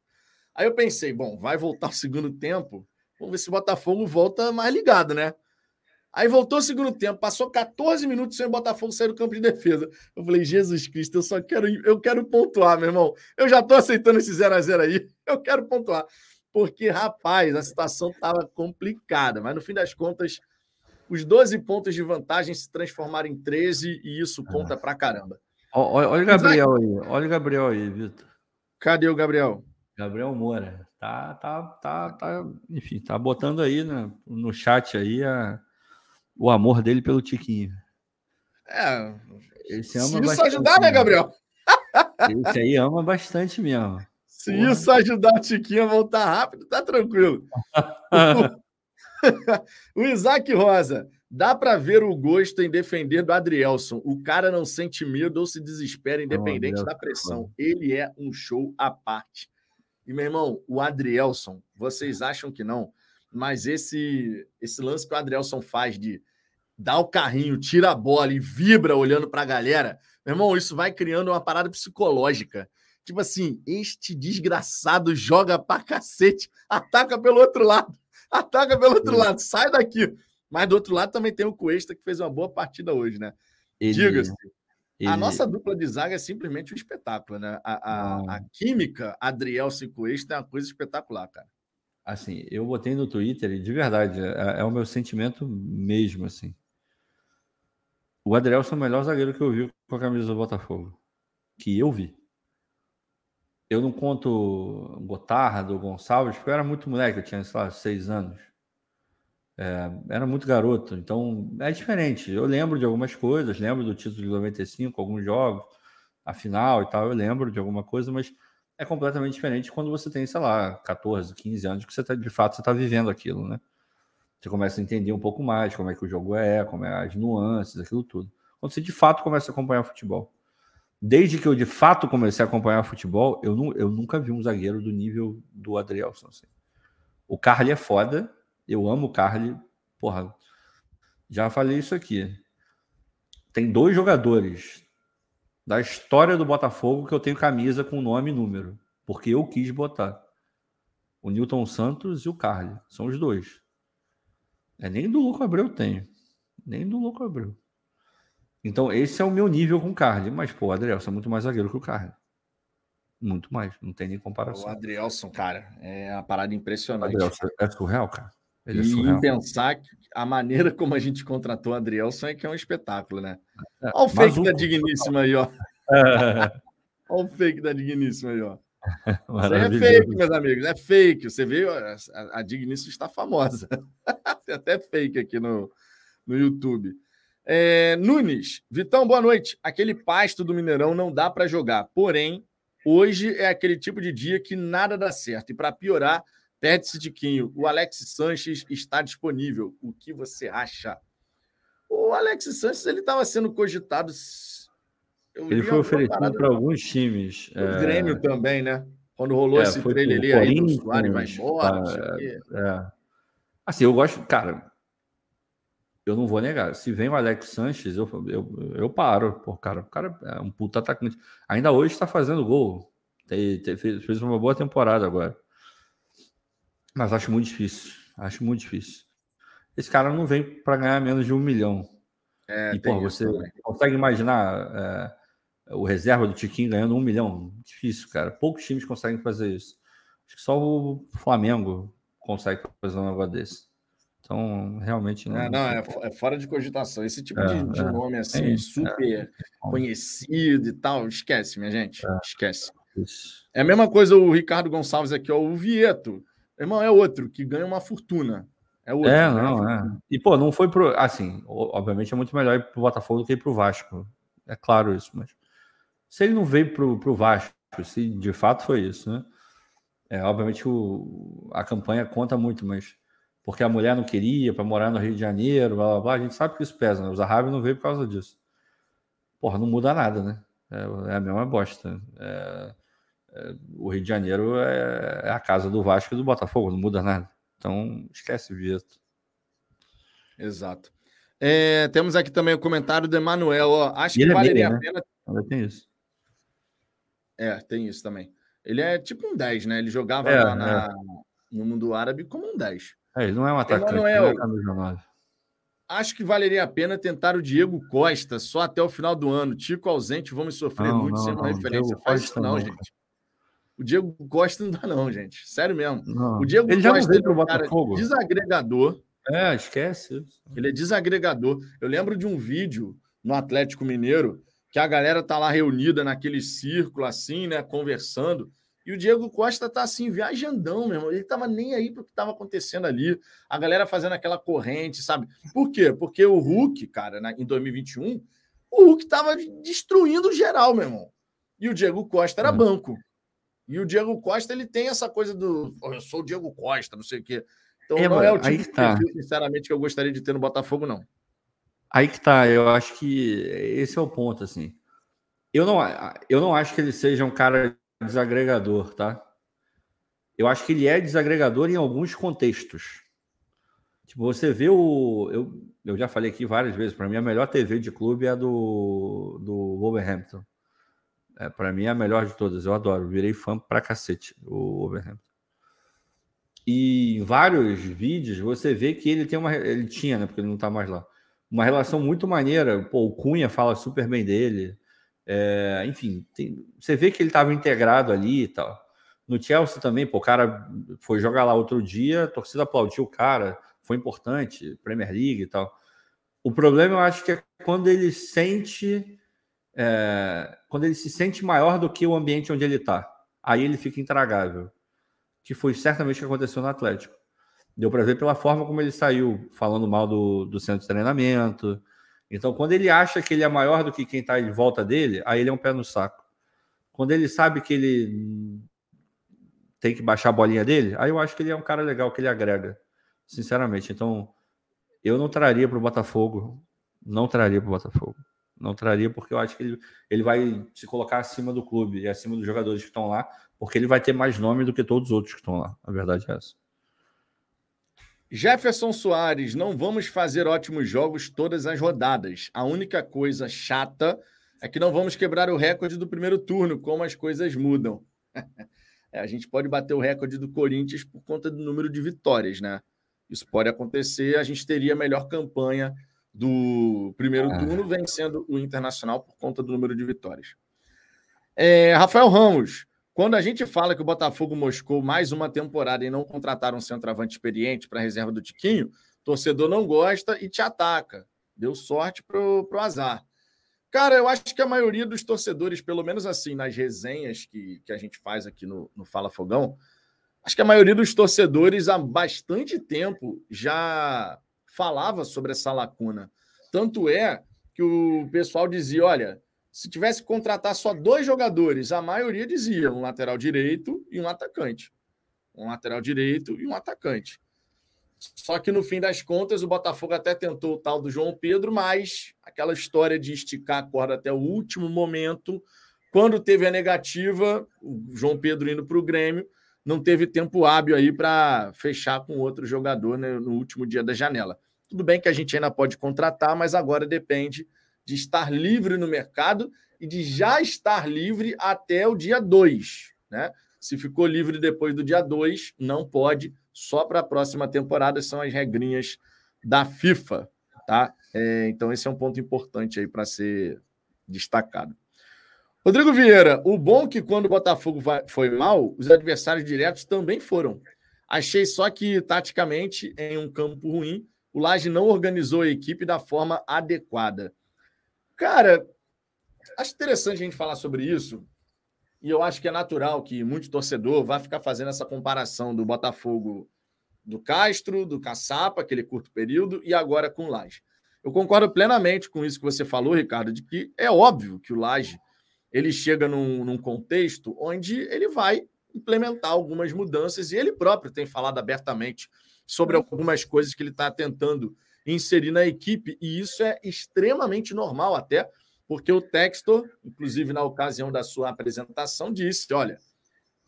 Aí eu pensei, bom, vai voltar o segundo tempo, vamos ver se o Botafogo volta mais ligado, né? Aí voltou o segundo tempo, passou 14 minutos sem o Botafogo sair do campo de defesa. Eu falei, Jesus Cristo, eu só quero, eu quero pontuar, meu irmão. Eu já tô aceitando esse 0 a 0 aí, eu quero pontuar. Porque, rapaz, a situação estava complicada, mas no fim das contas, os 12 pontos de vantagem se transformaram em 13 e isso conta pra caramba. Olha, olha o Gabriel aí, olha o Gabriel aí, Vitor. Cadê o Gabriel? Gabriel Moura. Tá, tá, tá, tá, enfim, tá botando aí no, no chat aí a, o amor dele pelo Tiquinho. É. Esse ama se isso ajudar, né, Gabriel? Esse aí ama bastante mesmo. Se Porra. isso ajudar o Tiquinho a voltar rápido, tá tranquilo. o Isaac Rosa. Dá para ver o gosto em defender do Adrielson. O cara não sente medo ou se desespera, independente oh, da pressão. Ele é um show à parte. E, meu irmão, o Adrielson, vocês acham que não, mas esse, esse lance que o Adrielson faz de dar o carrinho, tira a bola e vibra olhando para a galera, meu irmão, isso vai criando uma parada psicológica. Tipo assim, este desgraçado joga pra cacete, ataca pelo outro lado, ataca pelo outro lado, sai daqui. Mas do outro lado também tem o Cuesta, que fez uma boa partida hoje, né? Diga-se. Ele... A nossa dupla de zaga é simplesmente um espetáculo, né? A, a, a química Adriel Cuesta é uma coisa espetacular, cara. Assim, eu botei no Twitter e de verdade, é, é o meu sentimento mesmo, assim. O Adrielson é o melhor zagueiro que eu vi com a camisa do Botafogo. Que eu vi. Eu não conto Gotardo, Gonçalves, porque eu era muito moleque, eu tinha, sei lá, seis anos. É, era muito garoto, então é diferente. Eu lembro de algumas coisas, lembro do título de 95, alguns jogos, a final e tal, eu lembro de alguma coisa, mas é completamente diferente quando você tem, sei lá, 14, 15 anos, que você tá, de fato está vivendo aquilo, né? Você começa a entender um pouco mais como é que o jogo é, como é as nuances, aquilo tudo. Quando você de fato começa a acompanhar futebol. Desde que eu de fato comecei a acompanhar futebol, eu, não, eu nunca vi um zagueiro do nível do Adrielson. Assim. O Carly é foda, eu amo o Carly. Porra, já falei isso aqui. Tem dois jogadores da história do Botafogo que eu tenho camisa com nome e número, porque eu quis botar. O Newton Santos e o Carly. São os dois. É nem do Louco Abreu tenho. Nem do Louco Abreu. Então, esse é o meu nível com o Carly. Mas, pô, o Adrielson é muito mais zagueiro que o Carly. Muito mais. Não tem nem comparação. O Adrielson, cara, é uma parada impressionante. Adrielson é surreal, cara. Ele é e é pensar que a maneira como a gente contratou o Adrielson é que é um espetáculo, né? É, Olha o fake um... da Digníssima aí, ó. Olha o fake da Digníssima aí, ó. Isso é fake, meus amigos, é fake. Você vê, a, a Digníssima está famosa. Tem até fake aqui no, no YouTube. É, Nunes, Vitão, boa noite. Aquele pasto do Mineirão não dá para jogar, porém, hoje é aquele tipo de dia que nada dá certo. E para piorar, Pede-se Tiquinho, o Alex Sanches está disponível. O que você acha? O Alex Sanches ele estava sendo cogitado. ele foi oferecido para alguns times. O é... Grêmio também, né? Quando rolou é, esse trailer ali, aí o Soares vai embora. Tá, é. Assim, eu gosto, cara. Eu não vou negar. Se vem o Alex Sanches, eu, eu, eu paro. Pô, cara, o cara é um puta atacante. Ainda hoje está fazendo gol. Tem, tem, fez uma boa temporada agora. Mas acho muito difícil. Acho muito difícil. Esse cara não vem para ganhar menos de um milhão. É, e, pô, você também. consegue imaginar é, o reserva do Tiquinho ganhando um milhão? Difícil, cara. Poucos times conseguem fazer isso. Acho que só o Flamengo consegue fazer um negócio desse. Então, realmente não. É, não, é, é, fora de cogitação. Esse tipo de, de, é. nome assim, super conhecido e tal, esquece, minha gente. Esquece. Isso. É a mesma coisa o Ricardo Gonçalves aqui, ó, o Vieto. Irmão, é outro que ganha uma fortuna. É outro. É, não, é. E, pô, não foi pro. Assim, obviamente é muito melhor ir pro Botafogo do que ir pro Vasco. É claro isso, mas. Se ele não veio pro, pro Vasco, se de fato foi isso, né? É, obviamente o, a campanha conta muito, mas porque a mulher não queria para morar no Rio de Janeiro, blá, blá, blá, a gente sabe que isso pesa, né? O Zahavi não veio por causa disso. Porra, não muda nada, né? É, é a mesma bosta. É, o Rio de Janeiro é, é, a casa do Vasco e do Botafogo, não muda nada. Então, esquece o Vieto. Exato. É, temos aqui também o comentário do Emanuel. Acho que é valeria né? a pena. Ainda tem isso. É, tem isso também. Ele é tipo um 10, né? Ele jogava É, lá na- no mundo árabe como um 10. É, ele não é um atacante, Emanuel. é camisa 9. Acho que valeria a pena tentar o Diego Costa só até o final do ano. Tico ausente, vamos sofrer Não, muito não, sem uma não, referência. Diego Faz isso não, gente. O Diego Costa não dá, não, gente. Sério mesmo. Não. O Diego ele já não Costa ele é um cara desagregador. É, esquece. Ele é desagregador. Eu lembro de um vídeo no Atlético Mineiro que a galera tá lá reunida naquele círculo assim, né, conversando. E o Diego Costa tá assim, viajandão, meu irmão. Ele tava nem aí pro que tava acontecendo ali. A galera fazendo aquela corrente, sabe? Por quê? Porque o Hulk, cara, na- em 2021, o Hulk tava destruindo geral, meu irmão. E o Diego Costa era É. banco. E o Diego Costa, ele tem essa coisa do. "Oh, eu sou o Diego Costa, não sei o quê. Então É, não é o tipo que tá. perfil, sinceramente, que eu gostaria de ter no Botafogo, não. Aí que tá, eu acho que esse é o ponto, assim. Eu não, eu não acho que ele seja um cara desagregador, tá? Eu acho que ele é desagregador em alguns contextos. Tipo, você vê o. Eu, eu já falei aqui várias vezes, para mim a melhor TV de clube é a do, do Wolverhampton. É, para mim é a melhor de todas, eu adoro. Virei fã pra cacete, o Wolverhampton. E em vários vídeos você vê que ele tem uma. Ele tinha, né? Porque ele não tá mais lá. Uma relação muito maneira. Pô, o Cunha fala super bem dele. É, enfim, tem- você vê que ele estava integrado ali e tal. No Chelsea também, pô, o cara foi jogar lá outro dia, a torcida aplaudiu o cara, foi importante, Premier League e tal. O problema eu acho que é quando ele sente. É, quando ele se sente maior do que o ambiente onde ele está. Aí ele fica intragável. Que foi certamente o que aconteceu no Atlético. Deu para ver pela forma como ele saiu, falando mal do, do centro de treinamento. Então, quando ele acha que ele é maior do que quem está em volta dele, aí ele é um pé no saco. Quando ele sabe que ele tem que baixar a bolinha dele, aí eu acho que ele é um cara legal, que ele agrega. Sinceramente. Então, eu não traria para o Botafogo. Não traria para o Botafogo. Não traria, porque eu acho que ele, ele vai se colocar acima do clube e acima dos jogadores que estão lá, porque ele vai ter mais nome do que todos os outros que estão lá. A verdade é essa. Jefferson Soares, não vamos fazer ótimos jogos todas as rodadas. A única coisa chata é que não vamos quebrar o recorde do primeiro turno, como as coisas mudam. É, a gente pode bater o recorde do Corinthians por conta do número de vitórias, né? Isso pode acontecer, a gente teria a melhor campanha do primeiro Ah. turno, vencendo o Internacional por conta do número de vitórias. É, Rafael Ramos, quando a gente fala que o Botafogo moscou mais uma temporada e não contratar um centroavante experiente para a reserva do Tiquinho, torcedor não gosta e te ataca. Deu sorte pro, pro azar. Cara, eu acho que a maioria dos torcedores, pelo menos assim, nas resenhas que, que a gente faz aqui no, no Fala Fogão, acho que a maioria dos torcedores há bastante tempo já falava sobre essa lacuna. Tanto é que o pessoal dizia: olha, se tivesse que contratar só dois jogadores, a maioria dizia um lateral direito e um atacante. Um lateral direito e um atacante. Só que no fim das contas, o Botafogo até tentou o tal do João Pedro, mas aquela história de esticar a corda até o último momento, quando teve a negativa, o João Pedro indo para o Grêmio, não teve tempo hábil aí para fechar com outro jogador né, no último dia da janela. Tudo bem que a gente ainda pode contratar, mas agora depende de estar livre no mercado e de já estar livre até o dia 2. Né? Se ficou livre depois do dia 2, não pode, só para a próxima temporada, são as regrinhas da FIFA. Tá? É, então, esse é um ponto importante aí para ser destacado. Rodrigo Vieira, o bom é que quando o Botafogo foi mal, os adversários diretos também foram. Achei só que, taticamente, em um campo ruim, o Laje não organizou a equipe da forma adequada. Cara, acho interessante a gente falar sobre isso. E eu acho que é natural que muito torcedor vá ficar fazendo essa comparação do Botafogo do Castro, do Caçapa, aquele curto período, e agora com o Laje. Eu concordo plenamente com isso que você falou, Ricardo, de que é óbvio que o Laje ele chega num, num contexto onde ele vai implementar algumas mudanças e ele próprio tem falado abertamente sobre algumas coisas que ele está tentando inserir na equipe, e isso é extremamente normal até, porque o Textor, inclusive na ocasião da sua apresentação, disse: olha,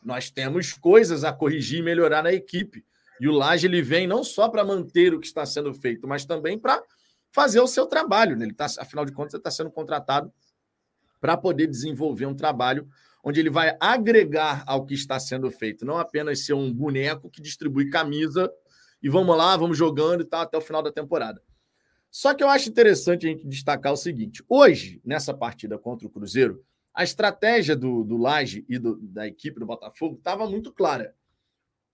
nós temos coisas a corrigir e melhorar na equipe. E o Laje ele vem não só para manter o que está sendo feito, mas também para fazer o seu trabalho. Né? Ele tá, afinal de contas, ele está sendo contratado para poder desenvolver um trabalho onde ele vai agregar ao que está sendo feito, não apenas ser um boneco que distribui camisa e vamos lá, vamos jogando e tal até o final da temporada. Só que eu acho interessante a gente destacar o seguinte: hoje, nessa partida contra o Cruzeiro, a estratégia do, do Laje e do, da equipe do Botafogo estava muito clara.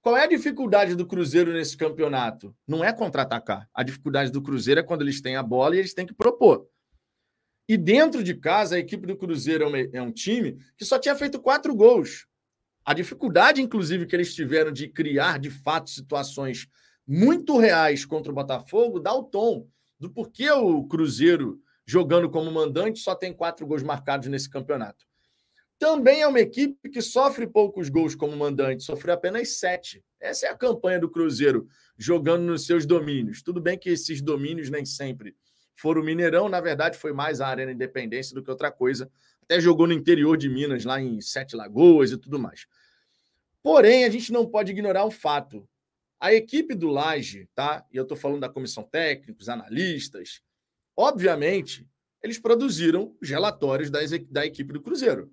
Qual é a dificuldade do Cruzeiro nesse campeonato? Não é contra-atacar. A dificuldade do Cruzeiro é quando eles têm a bola e eles têm que propor. E dentro de casa, a equipe do Cruzeiro é, é um time que só tinha feito quatro gols. A dificuldade, inclusive, que eles tiveram de criar, de fato, situações muito reais contra o Botafogo dá o tom do porquê o Cruzeiro, jogando como mandante, só tem quatro gols marcados nesse campeonato. Também é uma equipe que sofre poucos gols como mandante, sofreu apenas sete. Essa é a campanha do Cruzeiro, jogando nos seus domínios. Tudo bem que esses domínios nem sempre foram o Mineirão, na verdade foi mais a Arena Independência do que outra coisa. Até jogou no interior de Minas, lá em Sete Lagoas e tudo mais. Porém, a gente não pode ignorar um fato. A equipe do Laje, tá? E eu estou falando da comissão técnica, os analistas, obviamente, eles produziram os relatórios das, da equipe do Cruzeiro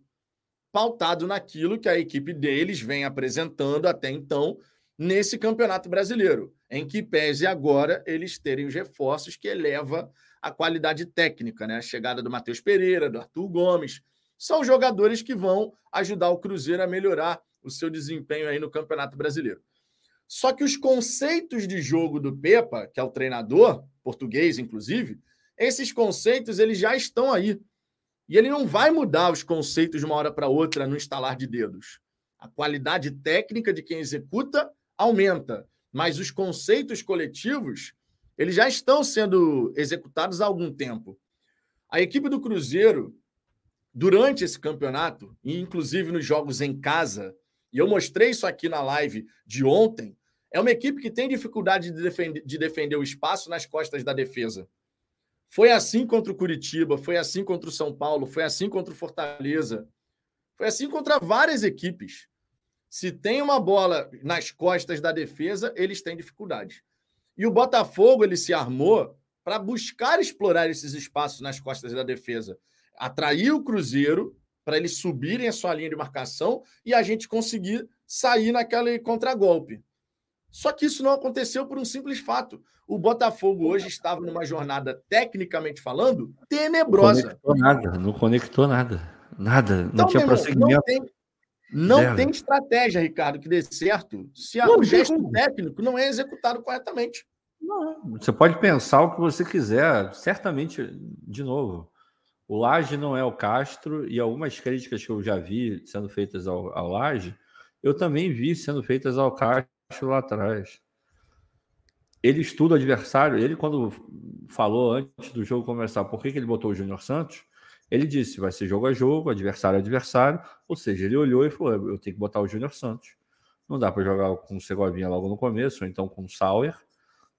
pautado naquilo que a equipe deles vem apresentando até então nesse Campeonato Brasileiro, em que pese agora eles terem os reforços que eleva a qualidade técnica, né? A chegada do Matheus Pereira, do Arthur Gomes, são jogadores que vão ajudar o Cruzeiro a melhorar o seu desempenho aí no Campeonato Brasileiro. Só que os conceitos de jogo do Pepa, que é o treinador português inclusive, esses conceitos eles já estão aí. E ele não vai mudar os conceitos de uma hora para outra no instalar de dedos. A qualidade técnica de quem executa aumenta, mas os conceitos coletivos eles já estão sendo executados há algum tempo. A equipe do Cruzeiro, durante esse campeonato, e inclusive nos jogos em casa, e eu mostrei isso aqui na live de ontem, é uma equipe que tem dificuldade de defender, de defender o espaço nas costas da defesa. Foi assim contra o Curitiba, foi assim contra o São Paulo, foi assim contra o Fortaleza. Foi assim contra várias equipes. Se tem uma bola nas costas da defesa, eles têm dificuldade. E o Botafogo ele se armou para buscar explorar esses espaços nas costas da defesa. Atrair o Cruzeiro para eles subirem a sua linha de marcação e a gente conseguir sair naquele contragolpe. Só que isso não aconteceu por um simples fato. O Botafogo hoje estava numa jornada, tecnicamente falando, tenebrosa. Não conectou nada, não conectou nada. Nada, não então, tinha prosseguimento. Não tem, não tem estratégia, Ricardo, que dê certo se não, o gesto como. técnico não é executado corretamente. Não, você pode pensar o que você quiser, certamente, de novo. O Laje não é o Castro, e algumas críticas que eu já vi sendo feitas ao, ao Laje, eu também vi sendo feitas ao Castro lá atrás. Ele estuda o adversário. Ele, quando falou antes do jogo começar, por que, que ele botou o Júnior Santos? Ele disse: vai ser jogo a jogo, adversário a adversário. Ou seja, ele olhou e falou: eu tenho que botar o Júnior Santos. Não dá para jogar com o Segovinha logo no começo, ou então com o Sauer.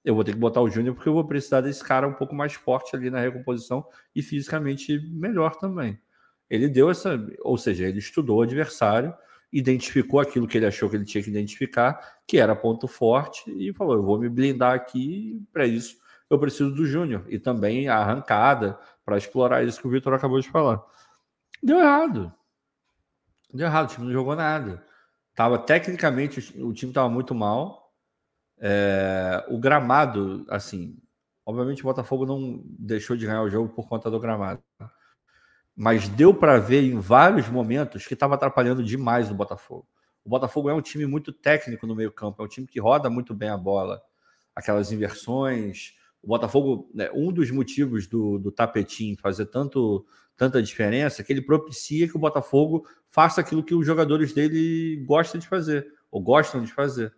Eu vou ter que botar o Júnior porque eu vou precisar desse cara um pouco mais forte ali na recomposição e fisicamente melhor também. Ele deu essa, ou seja, ele estudou o adversário identificou aquilo que ele achou que ele tinha que identificar, que era ponto forte, e falou: eu vou me blindar aqui, para isso eu preciso do Júnior. E também a arrancada para explorar isso que o Vitor acabou de falar. Deu errado. Deu errado, o time não jogou nada. Tava, tecnicamente, o time estava muito mal. É, o gramado, assim, obviamente o Botafogo não deixou de ganhar o jogo por conta do gramado mas deu para ver em vários momentos que estava atrapalhando demais o Botafogo. O Botafogo é um time muito técnico no meio-campo, é um time que roda muito bem a bola, aquelas inversões. O Botafogo, né, um dos motivos do, do tapetinho fazer tanto, tanta diferença é que ele propicia que o Botafogo faça aquilo que os jogadores dele gostam de fazer, ou gostam de fazer,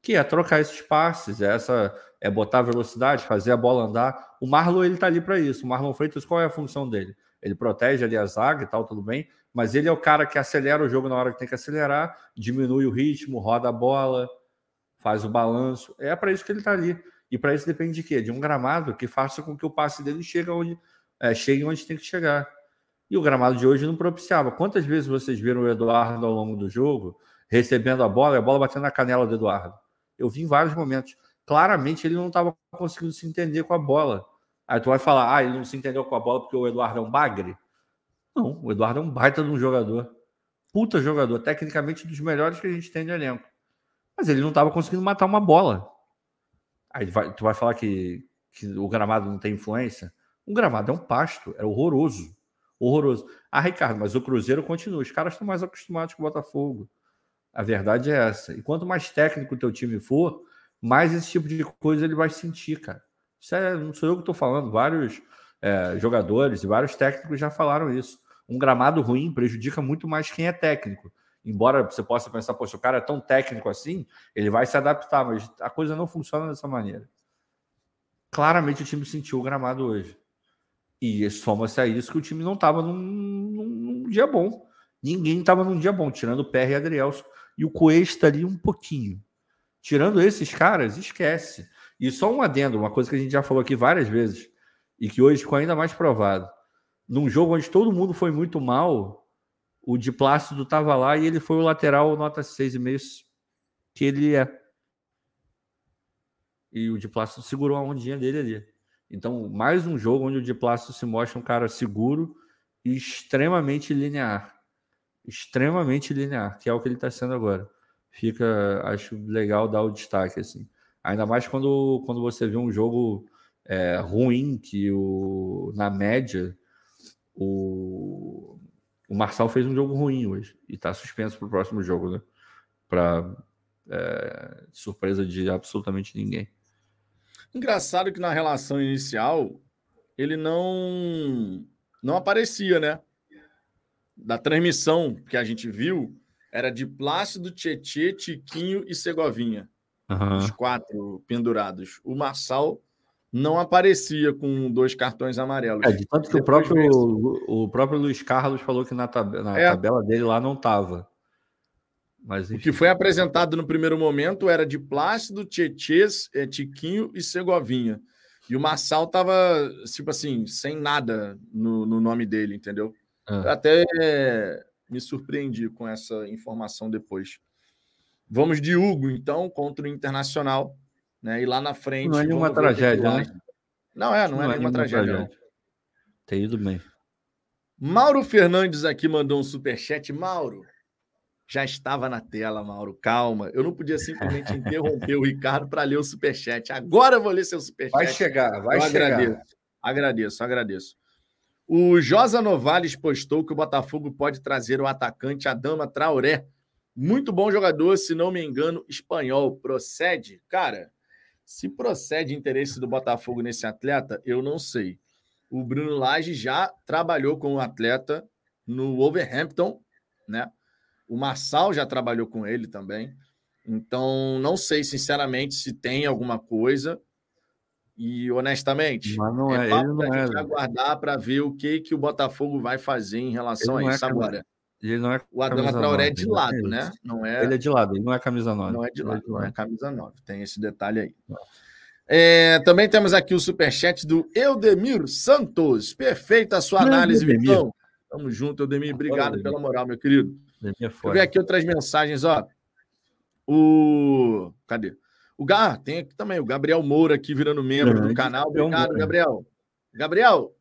que é trocar esses passes, é, essa, é botar velocidade, fazer a bola andar. O Marlon ele está ali para isso. O Marlon Freitas, qual é a função dele? ele protege ali a zaga e tal, tudo bem, mas ele é o cara que acelera o jogo na hora que tem que acelerar, diminui o ritmo, roda a bola, faz o balanço. É para isso que ele está ali. E para isso depende de quê? De um gramado que faça com que o passe dele chegue onde, é, chegue onde tem que chegar. E o gramado de hoje não propiciava. Quantas vezes vocês viram o Eduardo ao longo do jogo recebendo a bola e a bola batendo na canela do Eduardo? Eu vi em vários momentos. Claramente ele não estava conseguindo se entender com a bola. Aí tu vai falar, ah, ele não se entendeu com a bola porque o Eduardo é um bagre? Não, o Eduardo é um baita de um jogador. Puta jogador, tecnicamente dos melhores que a gente tem de elenco. Mas ele não estava conseguindo matar uma bola. Aí vai, tu vai falar que, que o gramado não tem influência? Um gramado é um pasto, é horroroso. Horroroso. Ah, Ricardo, mas o Cruzeiro continua. Os caras estão mais acostumados com o Botafogo. A verdade é essa. E quanto mais técnico o teu time for, mais esse tipo de coisa ele vai sentir, cara. Isso é, não sou eu que estou falando. Vários é, jogadores e vários técnicos já falaram isso. Um gramado ruim prejudica muito mais quem é técnico. Embora você possa pensar, poxa, o cara é tão técnico assim, ele vai se adaptar, mas a coisa não funciona dessa maneira. Claramente o time sentiu o gramado hoje. E soma-se a isso que o time não estava num, num, num, dia bom. Ninguém estava num dia bom, tirando o PR e Adrielson. E o Cuesta ali um pouquinho. Tirando esses caras, esquece. E só um adendo, uma coisa que a gente já falou aqui várias vezes, e que hoje ficou ainda mais provado. Num jogo onde todo mundo foi muito mal, o de Plácido estava lá e ele foi o lateral nota 6,5 que ele é. E o de Plácido segurou a ondinha dele ali. Então, mais um jogo onde o de Plácido se mostra um cara seguro e extremamente linear. Extremamente linear, que é o que ele está sendo agora. Fica, acho legal dar o destaque, assim. Ainda mais quando, quando você vê um jogo é, ruim, que o, na média o, o Marçal fez um jogo ruim hoje e está suspenso para o próximo jogo, né? Para é, surpresa de absolutamente ninguém. Engraçado que na relação inicial ele não não aparecia, né? Da transmissão que a gente viu era de Plácido, Tietê, Tiquinho e Segovinha. Uhum. Os quatro pendurados. O Marçal não aparecia com dois cartões amarelos. É, de tanto que o próprio, o próprio Luiz Carlos falou que na, tab na é. tabela dele lá não estava. Mas, o que foi apresentado no primeiro momento era de Plácido, Tietês, é, Tiquinho e Segovinha. E o Marçal tava, tipo assim, sem nada no, no nome dele, entendeu? Eu até me surpreendi com essa informação depois. Vamos de Hugo, então, contra o Internacional. Né? E lá na frente. Não é nenhuma tragédia, né? Não é, não, é não é, é nenhuma, tragédia. tragédia. Tem ido bem. Mauro Fernandes aqui mandou um superchat. Mauro, já estava na tela, Mauro. Calma. Eu não podia simplesmente interromper o Ricardo para ler o superchat. Agora eu vou ler seu superchat. Vai chegar, vai eu chegar. Agradeço, agradeço, agradeço. O Josa Novales postou que o Botafogo pode trazer o atacante Adama Traoré. Muito bom jogador, se não me engano, espanhol. Procede? Cara, se procede interesse do Botafogo nesse atleta, eu não sei. O Bruno Lage já trabalhou com o atleta no Wolverhampton, né? O Marçal já trabalhou com ele também. Então, não sei, sinceramente, se tem alguma coisa. E, honestamente, Mas não é, é ele não é. aguardar para ver o que, que o Botafogo vai fazer em relação a é isso é agora. Ele não é o Adama Traoré é de lado, né? Não é... Ele é de lado, ele não é camisa 9. Não é de lado, é de lado. não é camisa 9. Tem esse detalhe aí. É, também temos aqui o superchat do Eudemiro Santos. Perfeita a sua análise, Vitão. Tamo junto, Eudemir. Obrigado pela moral, meu querido. Deixa eu ver aqui outras mensagens, ó. O. Cadê? O Gá, tem aqui também o Gabriel Moura aqui virando membro do canal. Obrigado, Gabriel. Gabriel,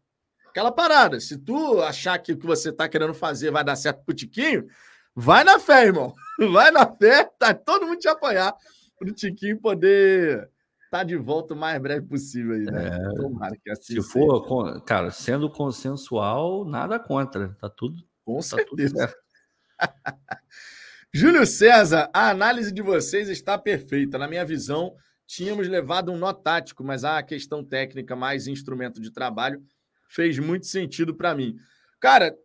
aquela parada. Se tu achar que o que você tá querendo fazer vai dar certo pro Tiquinho, vai na fé, irmão. Vai na fé, tá todo mundo te apoiar pro Tiquinho poder estar tá de volta o mais breve possível aí, né? É, Tomara que assim Se seja. for, cara, sendo consensual, nada contra. Tá tudo. Com tá certeza. Tudo Júlio César, a análise de vocês está perfeita. Na minha visão, tínhamos levado um nó tático, mas a questão técnica mais instrumento de trabalho fez muito sentido para mim. Cara,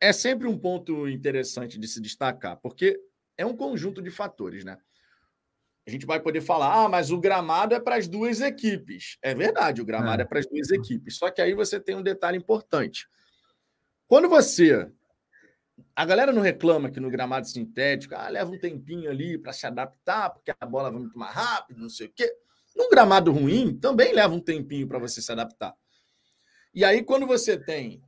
é sempre um ponto interessante de se destacar, porque é um conjunto de fatores, né? A gente vai poder falar, ah, mas o gramado é para as duas equipes. É verdade, o gramado é, é para as duas equipes. Só que aí você tem um detalhe importante. Quando você. A galera não reclama que no gramado sintético, ah, leva um tempinho ali para se adaptar, porque a bola vai muito mais rápido, não sei o quê. Num gramado ruim, também leva um tempinho para você se adaptar. E aí, quando você tem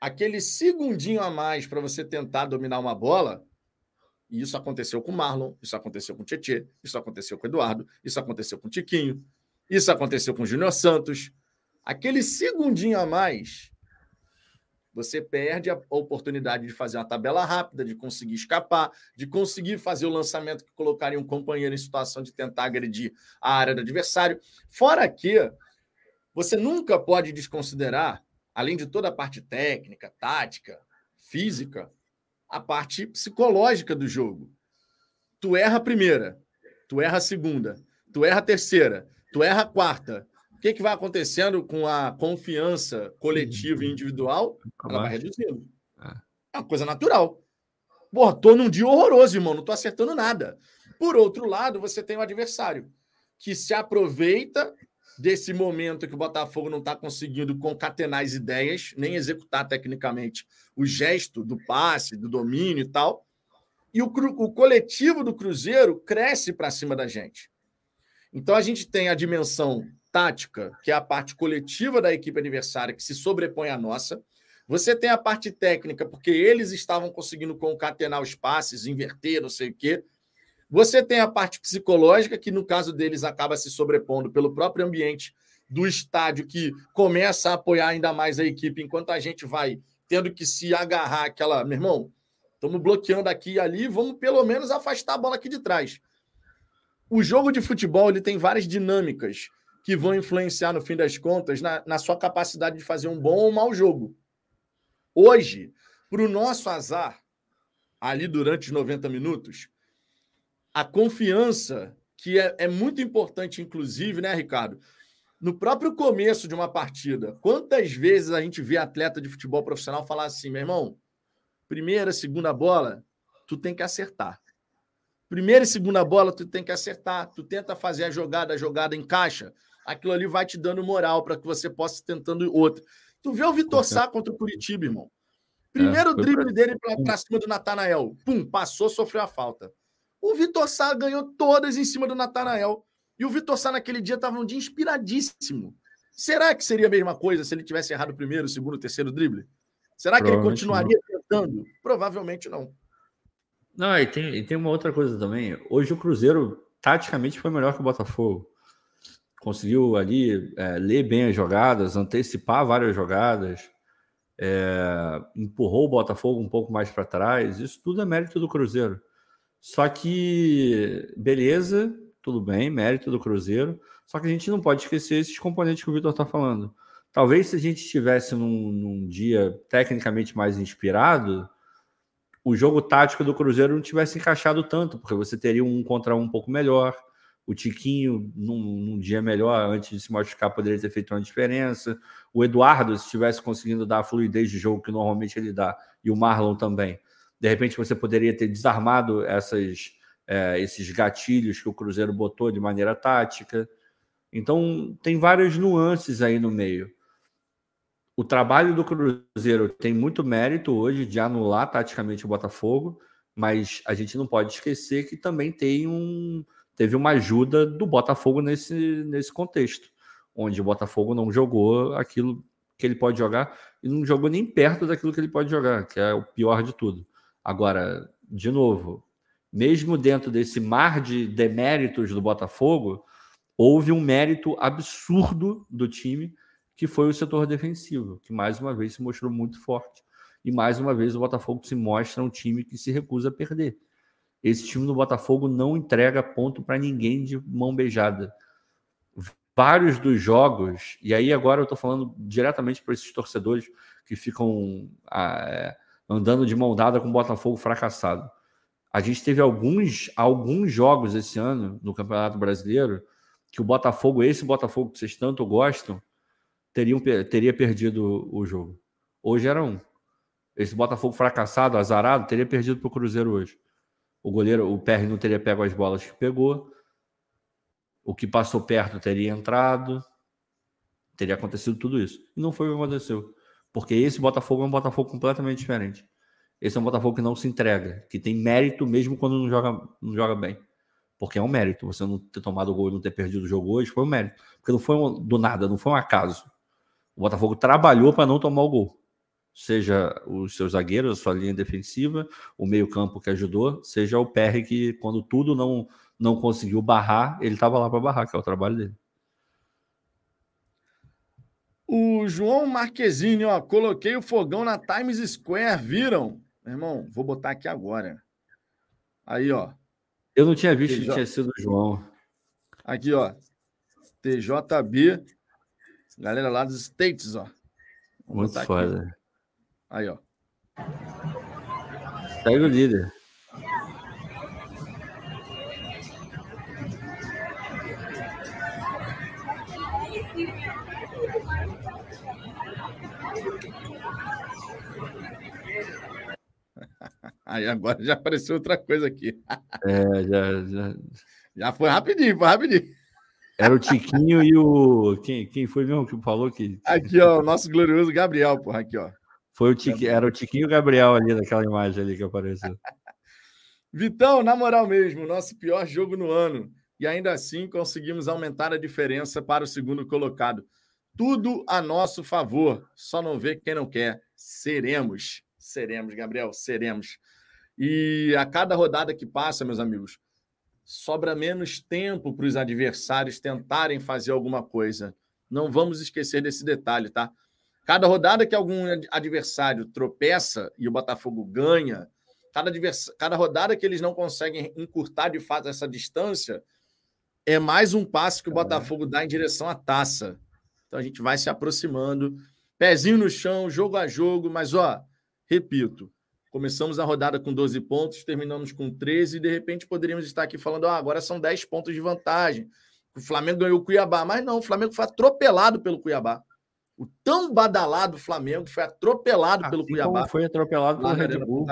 aquele segundinho a mais para você tentar dominar uma bola, E isso aconteceu com o Marlon, isso aconteceu com o Tietê, isso aconteceu com o Eduardo, isso aconteceu com o Tiquinho, isso aconteceu com o Júnior Santos. Aquele segundinho a mais, você perde a oportunidade de fazer uma tabela rápida, de conseguir escapar, de conseguir fazer o lançamento que colocaria um companheiro em situação de tentar agredir a área do adversário. Fora que você nunca pode desconsiderar, além de toda a parte técnica, tática, física, a parte psicológica do jogo. Tu erra a primeira, tu erra a segunda, tu erra a terceira, tu erra a quarta. O que, que vai acontecendo com a confiança coletiva e individual? Ela vai reduzindo. É. é uma coisa natural. Porra, tô num dia horroroso, irmão, não tô acertando nada. Por outro lado, você tem o adversário que se aproveita desse momento que o Botafogo não está conseguindo concatenar as ideias, nem executar tecnicamente o gesto do passe, do domínio e tal. E o, o coletivo do Cruzeiro cresce para cima da gente. Então a gente tem a dimensão tática, que é a parte coletiva da equipe adversária, que se sobrepõe à nossa. Você tem a parte técnica, porque eles estavam conseguindo concatenar os passes, inverter, não sei o quê. Você tem a parte psicológica, que no caso deles acaba se sobrepondo pelo próprio ambiente do estádio, que começa a apoiar ainda mais a equipe, enquanto a gente vai tendo que se agarrar aquela. Meu irmão, estamos bloqueando aqui e ali, vamos pelo menos afastar a bola aqui de trás. O jogo de futebol ele tem várias dinâmicas que vão influenciar, no fim das contas, na, na sua capacidade de fazer um bom ou um mau jogo. Hoje, para o nosso azar, ali durante os 90 minutos, a confiança, que é, é muito importante, inclusive, né, Ricardo? No próprio começo de uma partida, quantas vezes a gente vê atleta de futebol profissional falar assim, meu irmão, primeira, segunda bola, tu tem que acertar. Primeira e segunda bola, tu tem que acertar. Tu tenta fazer a jogada, a jogada encaixa. Aquilo ali vai te dando moral para que você possa tentando outra. Tu vê o Vitor Sá contra o Curitiba, irmão. Primeiro é, drible pra... dele para cima do Natanael. Pum, passou, sofreu a falta. O Vitor Sá ganhou todas em cima do Natanael. E o Vitor Sá naquele dia estava um dia inspiradíssimo. Será que seria a mesma coisa se ele tivesse errado o primeiro, o segundo, o terceiro drible? Será que ele continuaria não. tentando? Provavelmente não. Não, e tem, e tem uma outra coisa também. Hoje o Cruzeiro, taticamente, foi melhor que o Botafogo. Conseguiu ali é, ler bem as jogadas, antecipar várias jogadas, é, empurrou o Botafogo um pouco mais para trás. Isso tudo é mérito do Cruzeiro. Só que, beleza, tudo bem, mérito do Cruzeiro. Só que a gente não pode esquecer esses componentes que o Vitor está falando. Talvez se a gente estivesse num, num, dia tecnicamente mais inspirado, o jogo tático do Cruzeiro não tivesse encaixado tanto, porque você teria um contra um um pouco melhor. O Tiquinho, num, num dia melhor, antes de se machucar, poderia ter feito uma diferença. O Eduardo, se estivesse conseguindo dar a fluidez de jogo que normalmente ele dá, e o Marlon também de repente você poderia ter desarmado essas, é, esses gatilhos que o Cruzeiro botou de maneira tática. Então, tem várias nuances aí no meio. O trabalho do Cruzeiro tem muito mérito hoje de anular taticamente o Botafogo, mas a gente não pode esquecer que também tem um, teve uma ajuda do Botafogo nesse, nesse contexto, onde o Botafogo não jogou aquilo que ele pode jogar e não jogou nem perto daquilo que ele pode jogar, que é o pior de tudo. Agora, de novo, mesmo dentro desse mar de deméritos do Botafogo, houve um mérito absurdo do time, que foi o setor defensivo, que mais uma vez se mostrou muito forte. E mais uma vez o Botafogo se mostra um time que se recusa a perder. Esse time do Botafogo não entrega ponto para ninguém de mão beijada. Vários dos jogos, e aí agora eu estou falando diretamente para esses torcedores que ficam. Ah, é, andando de mão dada com o Botafogo fracassado. A gente teve alguns, alguns jogos esse ano no Campeonato Brasileiro que o Botafogo, esse Botafogo que vocês tanto gostam, teriam, teria perdido o jogo. Hoje era um. Esse Botafogo fracassado, azarado, teria perdido para o Cruzeiro hoje. O goleiro, o PR não teria pego as bolas que pegou. O que passou perto teria entrado. Teria acontecido tudo isso. E não foi o que aconteceu. Porque esse Botafogo é um Botafogo completamente diferente. Esse é um Botafogo que não se entrega, que tem mérito mesmo quando não joga, não joga bem. Porque é um mérito. Você não ter tomado o gol e não ter perdido o jogo hoje foi um mérito. Porque não foi um, do nada, não foi um acaso. O Botafogo trabalhou para não tomar o gol. seja os seus zagueiros, a sua linha defensiva, o meio-campo que ajudou, seja o PR que, quando tudo não, não conseguiu barrar, ele estava lá para barrar, que é o trabalho dele. O João Marquezine, ó, coloquei o fogão na Times Square, viram? Meu irmão, vou botar aqui agora. Aí, ó. Eu não tinha visto TJ... que tinha sido o João. Aqui, ó. TJB. Galera lá dos States, ó. Vou Muito foda. Aqui. Aí, ó. Segue o líder. Aí agora já apareceu outra coisa aqui. É, já, já. Já foi rapidinho, foi rapidinho. Era o Tiquinho e o. Quem, quem foi mesmo que falou que. Aqui, ó, o nosso glorioso Gabriel, porra, aqui, ó. Foi o Tiquinho, era o Tiquinho e o Gabriel ali naquela imagem ali que apareceu. Vitão, na moral mesmo, nosso pior jogo no ano. E ainda assim conseguimos aumentar a diferença para o segundo colocado. Tudo a nosso favor. Só não vê quem não quer. Seremos. Seremos, Gabriel, seremos. E a cada rodada que passa, meus amigos, sobra menos tempo para os adversários tentarem fazer alguma coisa. Não vamos esquecer desse detalhe, tá? Cada rodada que algum adversário tropeça e o Botafogo ganha, cada, advers... cada rodada que eles não conseguem encurtar de fato essa distância, é mais um passo que o Botafogo dá em direção à taça. Então a gente vai se aproximando, pezinho no chão, jogo a jogo, mas ó, repito, Começamos a rodada com 12 pontos, terminamos com 13 e de repente poderíamos estar aqui falando: ah, agora são 10 pontos de vantagem. O Flamengo ganhou o Cuiabá, mas não, o Flamengo foi atropelado pelo Cuiabá. O tão badalado Flamengo foi atropelado assim pelo Cuiabá. foi atropelado pelo Red Bull.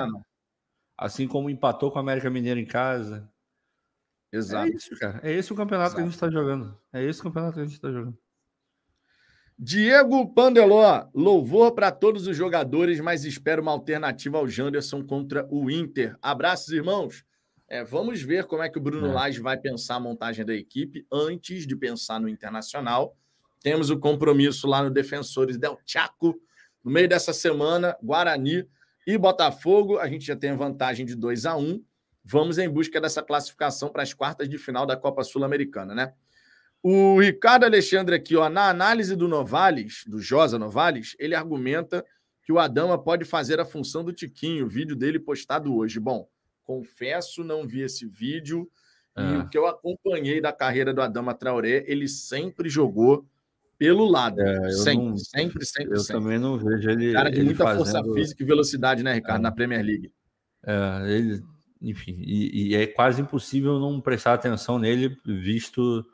Assim como empatou com o América Mineiro em casa. Exato. É isso, cara. É esse o campeonato Exato. que a gente está jogando. É esse o campeonato que a gente está jogando. Diego Pandeló, louvor para todos os jogadores, mas espero uma alternativa ao Janderson contra o Inter. Abraços, irmãos. É, vamos ver como é que o Bruno é. Lage vai pensar a montagem da equipe antes de pensar no Internacional. Temos o compromisso lá no Defensores Del Chaco. No meio dessa semana, Guarani e Botafogo. A gente já tem a vantagem de 2 a 1 Vamos em busca dessa classificação para as quartas de final da Copa Sul-Americana, né? O Ricardo Alexandre aqui, ó, na análise do Novales, do Josa Novales, ele argumenta que o Adama pode fazer a função do Tiquinho, o vídeo dele postado hoje. Bom, confesso, não vi esse vídeo. E ah. o que eu acompanhei da carreira do Adama Traoré, ele sempre jogou pelo lado. É, sempre, não, sempre, sempre, Eu sempre. também não vejo ele. Cara de muita fazendo... força física e velocidade, né, Ricardo, é. na Premier League. É, ele, enfim, e, e, é quase impossível não prestar atenção nele, visto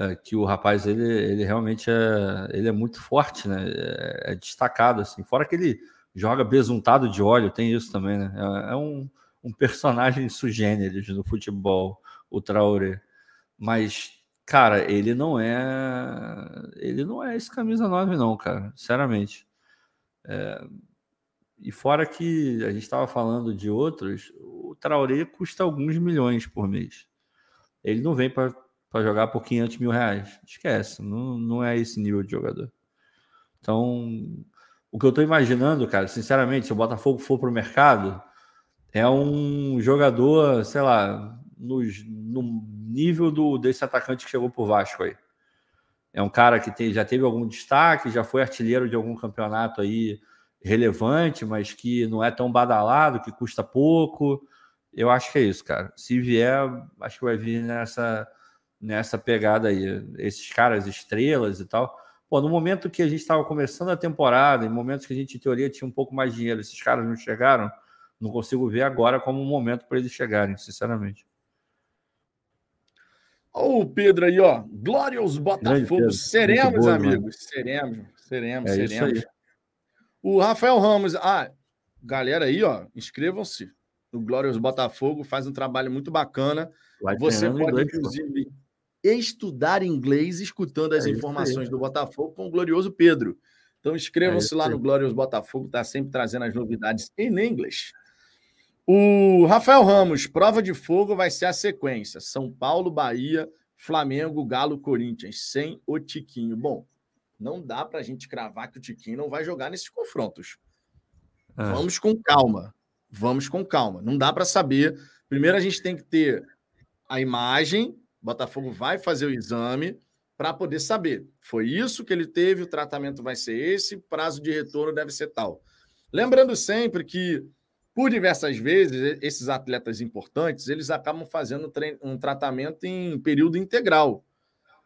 é, que o rapaz ele, ele realmente é, ele é muito forte, né? É, é, destacado assim. Fora que ele joga besuntado de óleo, tem isso também, né? É, é um, um personagem sugêneres no futebol, o Traoré. Mas cara, ele não é ele não é esse camisa 9 não, cara, sinceramente. É, e fora que a gente estava falando de outros, o Traoré custa alguns milhões por mês. Ele não vem para para jogar por 500 mil reais. Esquece, não, não é esse nível de jogador. Então, o que eu estou imaginando, cara, sinceramente, se o Botafogo for para o mercado, é um jogador, sei lá, no, no nível do, desse atacante que chegou por Vasco aí. É um cara que tem, já teve algum destaque, já foi artilheiro de algum campeonato aí relevante, mas que não é tão badalado, que custa pouco. Eu acho que é isso, cara. Se vier, acho que vai vir nessa nessa pegada aí. Esses caras, estrelas e tal. Pô, no momento que a gente estava começando a temporada, em momentos que a gente, em teoria, tinha um pouco mais de dinheiro, esses caras não chegaram, não consigo ver agora como um momento para eles chegarem, sinceramente. Olha o Pedro aí, ó. Glórios Botafogo. Seremos, boa, amigos. Mano. Seremos, seremos, é seremos. O Rafael Ramos. Ah, galera aí, ó, inscrevam-se. O Glórios Botafogo faz um trabalho muito bacana. Vai Você pode, inclusive, estudar inglês escutando as é informações do Botafogo com o glorioso Pedro. Então inscrevam-se é lá no Glorioso Botafogo, está sempre trazendo as novidades em inglês. O Rafael Ramos, prova de fogo vai ser a sequência: São Paulo, Bahia, Flamengo, Galo, Corinthians, sem o Tiquinho. Bom, não dá para a gente cravar que o Tiquinho não vai jogar nesses confrontos. É. Vamos com calma. Vamos com calma. Não dá para saber. Primeiro a gente tem que ter a imagem. Botafogo vai fazer o exame para poder saber. Foi isso que ele teve, o tratamento vai ser esse, prazo de retorno deve ser tal. Lembrando sempre que, por diversas vezes, esses atletas importantes, eles acabam fazendo um tratamento em período integral.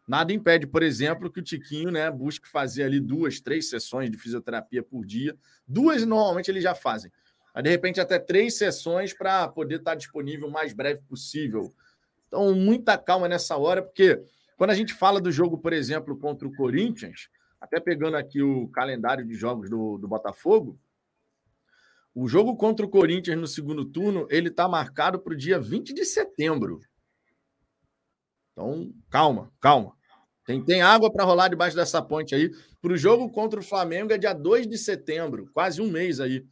Nada impede, por exemplo, que o Tiquinho né, busque fazer ali duas, três sessões de fisioterapia por dia. Duas, normalmente, eles já fazem. Mas, de repente, até três sessões para poder estar disponível o mais breve possível. Então, muita calma nessa hora, porque quando a gente fala do jogo, por exemplo, contra o Corinthians, até pegando aqui o calendário de jogos do, do Botafogo, o jogo contra o Corinthians no segundo turno, ele está marcado para o dia 20 de setembro. Então, calma, calma. Tem, tem água para rolar debaixo dessa ponte aí. Para o jogo contra o Flamengo é dia 2 de setembro, quase um mês aí.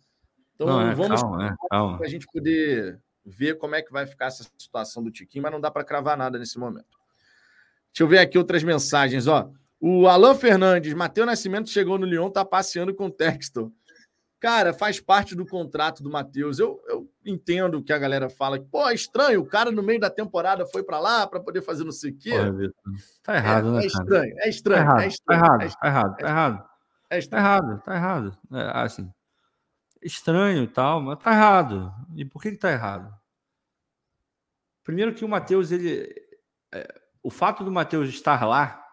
Então, não, é, vamos calma, é, para a gente poder ver como é que vai ficar essa situação do Tiquinho, mas não dá para cravar nada nesse momento. Deixa eu ver aqui outras mensagens, ó. O Alan Fernandes, Matheus Nascimento chegou no Lyon, tá passeando com o Texton. Cara, faz parte do contrato do Matheus. Eu, eu entendo que a galera fala que, pô, é estranho, o cara no meio da temporada foi para lá para poder fazer não sei o quê. Tá errado, é, né? É estranho, é estranho, tá errado, é estranho. Tá errado, tá errado, tá errado. É tá errado, tá errado. É, assim, estranho e tal, mas tá errado. E por que que tá errado? Primeiro que o Matheus, ele... É, o fato do Matheus estar lá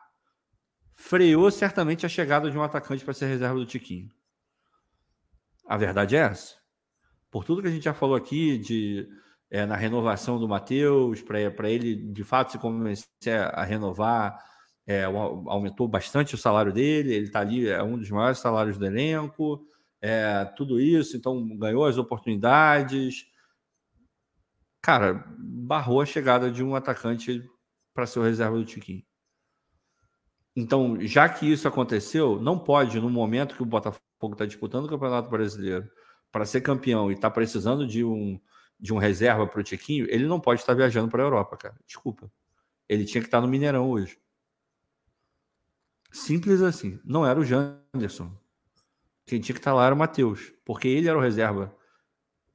freou certamente a chegada de um atacante para ser reserva do Tiquinho. A verdade é essa. Por tudo que a gente já falou aqui de é, na renovação do Matheus, para ele de fato se convencer a renovar, é, aumentou bastante o salário dele, ele está ali, é um dos maiores salários do elenco, é, tudo isso, então ganhou as oportunidades. Cara, barrou a chegada de um atacante para ser o reserva do Tiquinho. Então, já que isso aconteceu, não pode, no momento que o Botafogo está disputando o Campeonato Brasileiro para ser campeão e está precisando de um, de um reserva para o Tiquinho, ele não pode estar viajando para a Europa, cara. Desculpa. Ele tinha que estar no Mineirão hoje. Simples assim. Não era o Janderson. Quem tinha que estar lá era o Matheus, porque ele era o reserva.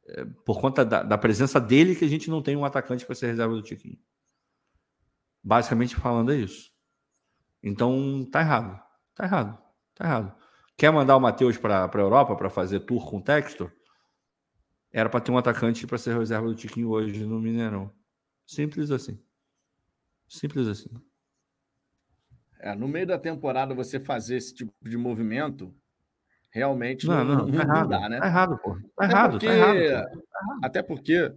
É, por conta da, da presença dele que a gente não tem um atacante para ser reserva do Tiquinho. Basicamente falando é isso. Então tá errado. Tá errado. Tá errado. Quer mandar o Matheus para a Europa para fazer tour com texto? Era para ter um atacante para ser reserva do Tiquinho hoje no Mineirão. Simples assim. Simples assim. É, no meio da temporada você fazer esse tipo de movimento realmente não, não, não, tá errado, dá, né? Tá errado, pô. Tá errado, porque, tá errado, Até porque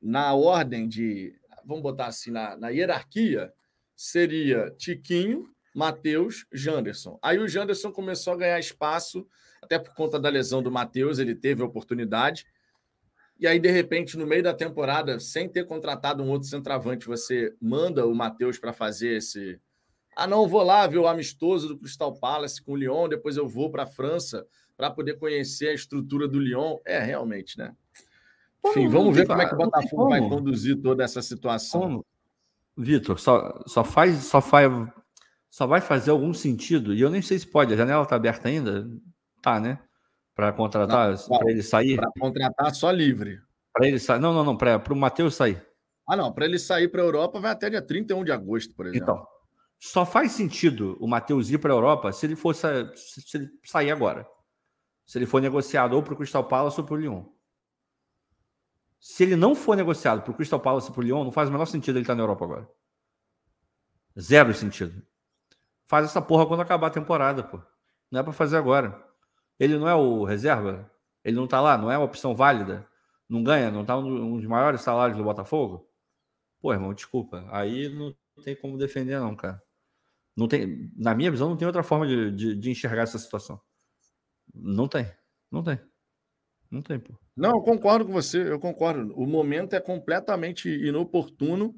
na ordem de vamos botar assim, na, na hierarquia, seria Tiquinho, Matheus, Janderson. Aí o Janderson começou a ganhar espaço, até por conta da lesão do Matheus, ele teve a oportunidade. E aí, de repente, no meio da temporada, sem ter contratado um outro centroavante, você manda o Matheus para fazer esse. Ah, não, vou lá ver o amistoso do Crystal Palace com o Lyon, depois eu vou para a França para poder conhecer a estrutura do Lyon. É, realmente, né? Enfim, vamos ver como é que o Botafogo vai conduzir toda essa situação. Vitor, só, só faz, só faz, só vai fazer algum sentido, e eu nem sei se pode, a janela está aberta ainda? Tá, né? Para contratar, para ele sair? Para contratar só livre. Para ele sair. Não, não, não, para o Matheus sair. Ah, não, para ele sair para a Europa vai até dia 31 de agosto, por exemplo. Então, só faz sentido o Matheus ir para a Europa se ele for se ele sair agora. Se ele for negociado ou para o Crystal Palace ou para o Lyon. Se ele não for negociado para o Crystal Palace e para o Lyon, não faz o menor sentido ele estar na Europa agora. Zero sentido. Faz essa porra quando acabar a temporada, pô. Não é para fazer agora. Ele não é o reserva? Ele não tá lá? Não é uma opção válida? Não ganha? Não tá um dos maiores salários do Botafogo? Pô, irmão, desculpa. Aí não tem como defender, não, cara. Não tem, na minha visão, não tem outra forma de, de, de enxergar essa situação. Não tem. Não tem. Não tem, pô. Não, eu concordo com você, eu concordo. O momento é completamente inoportuno,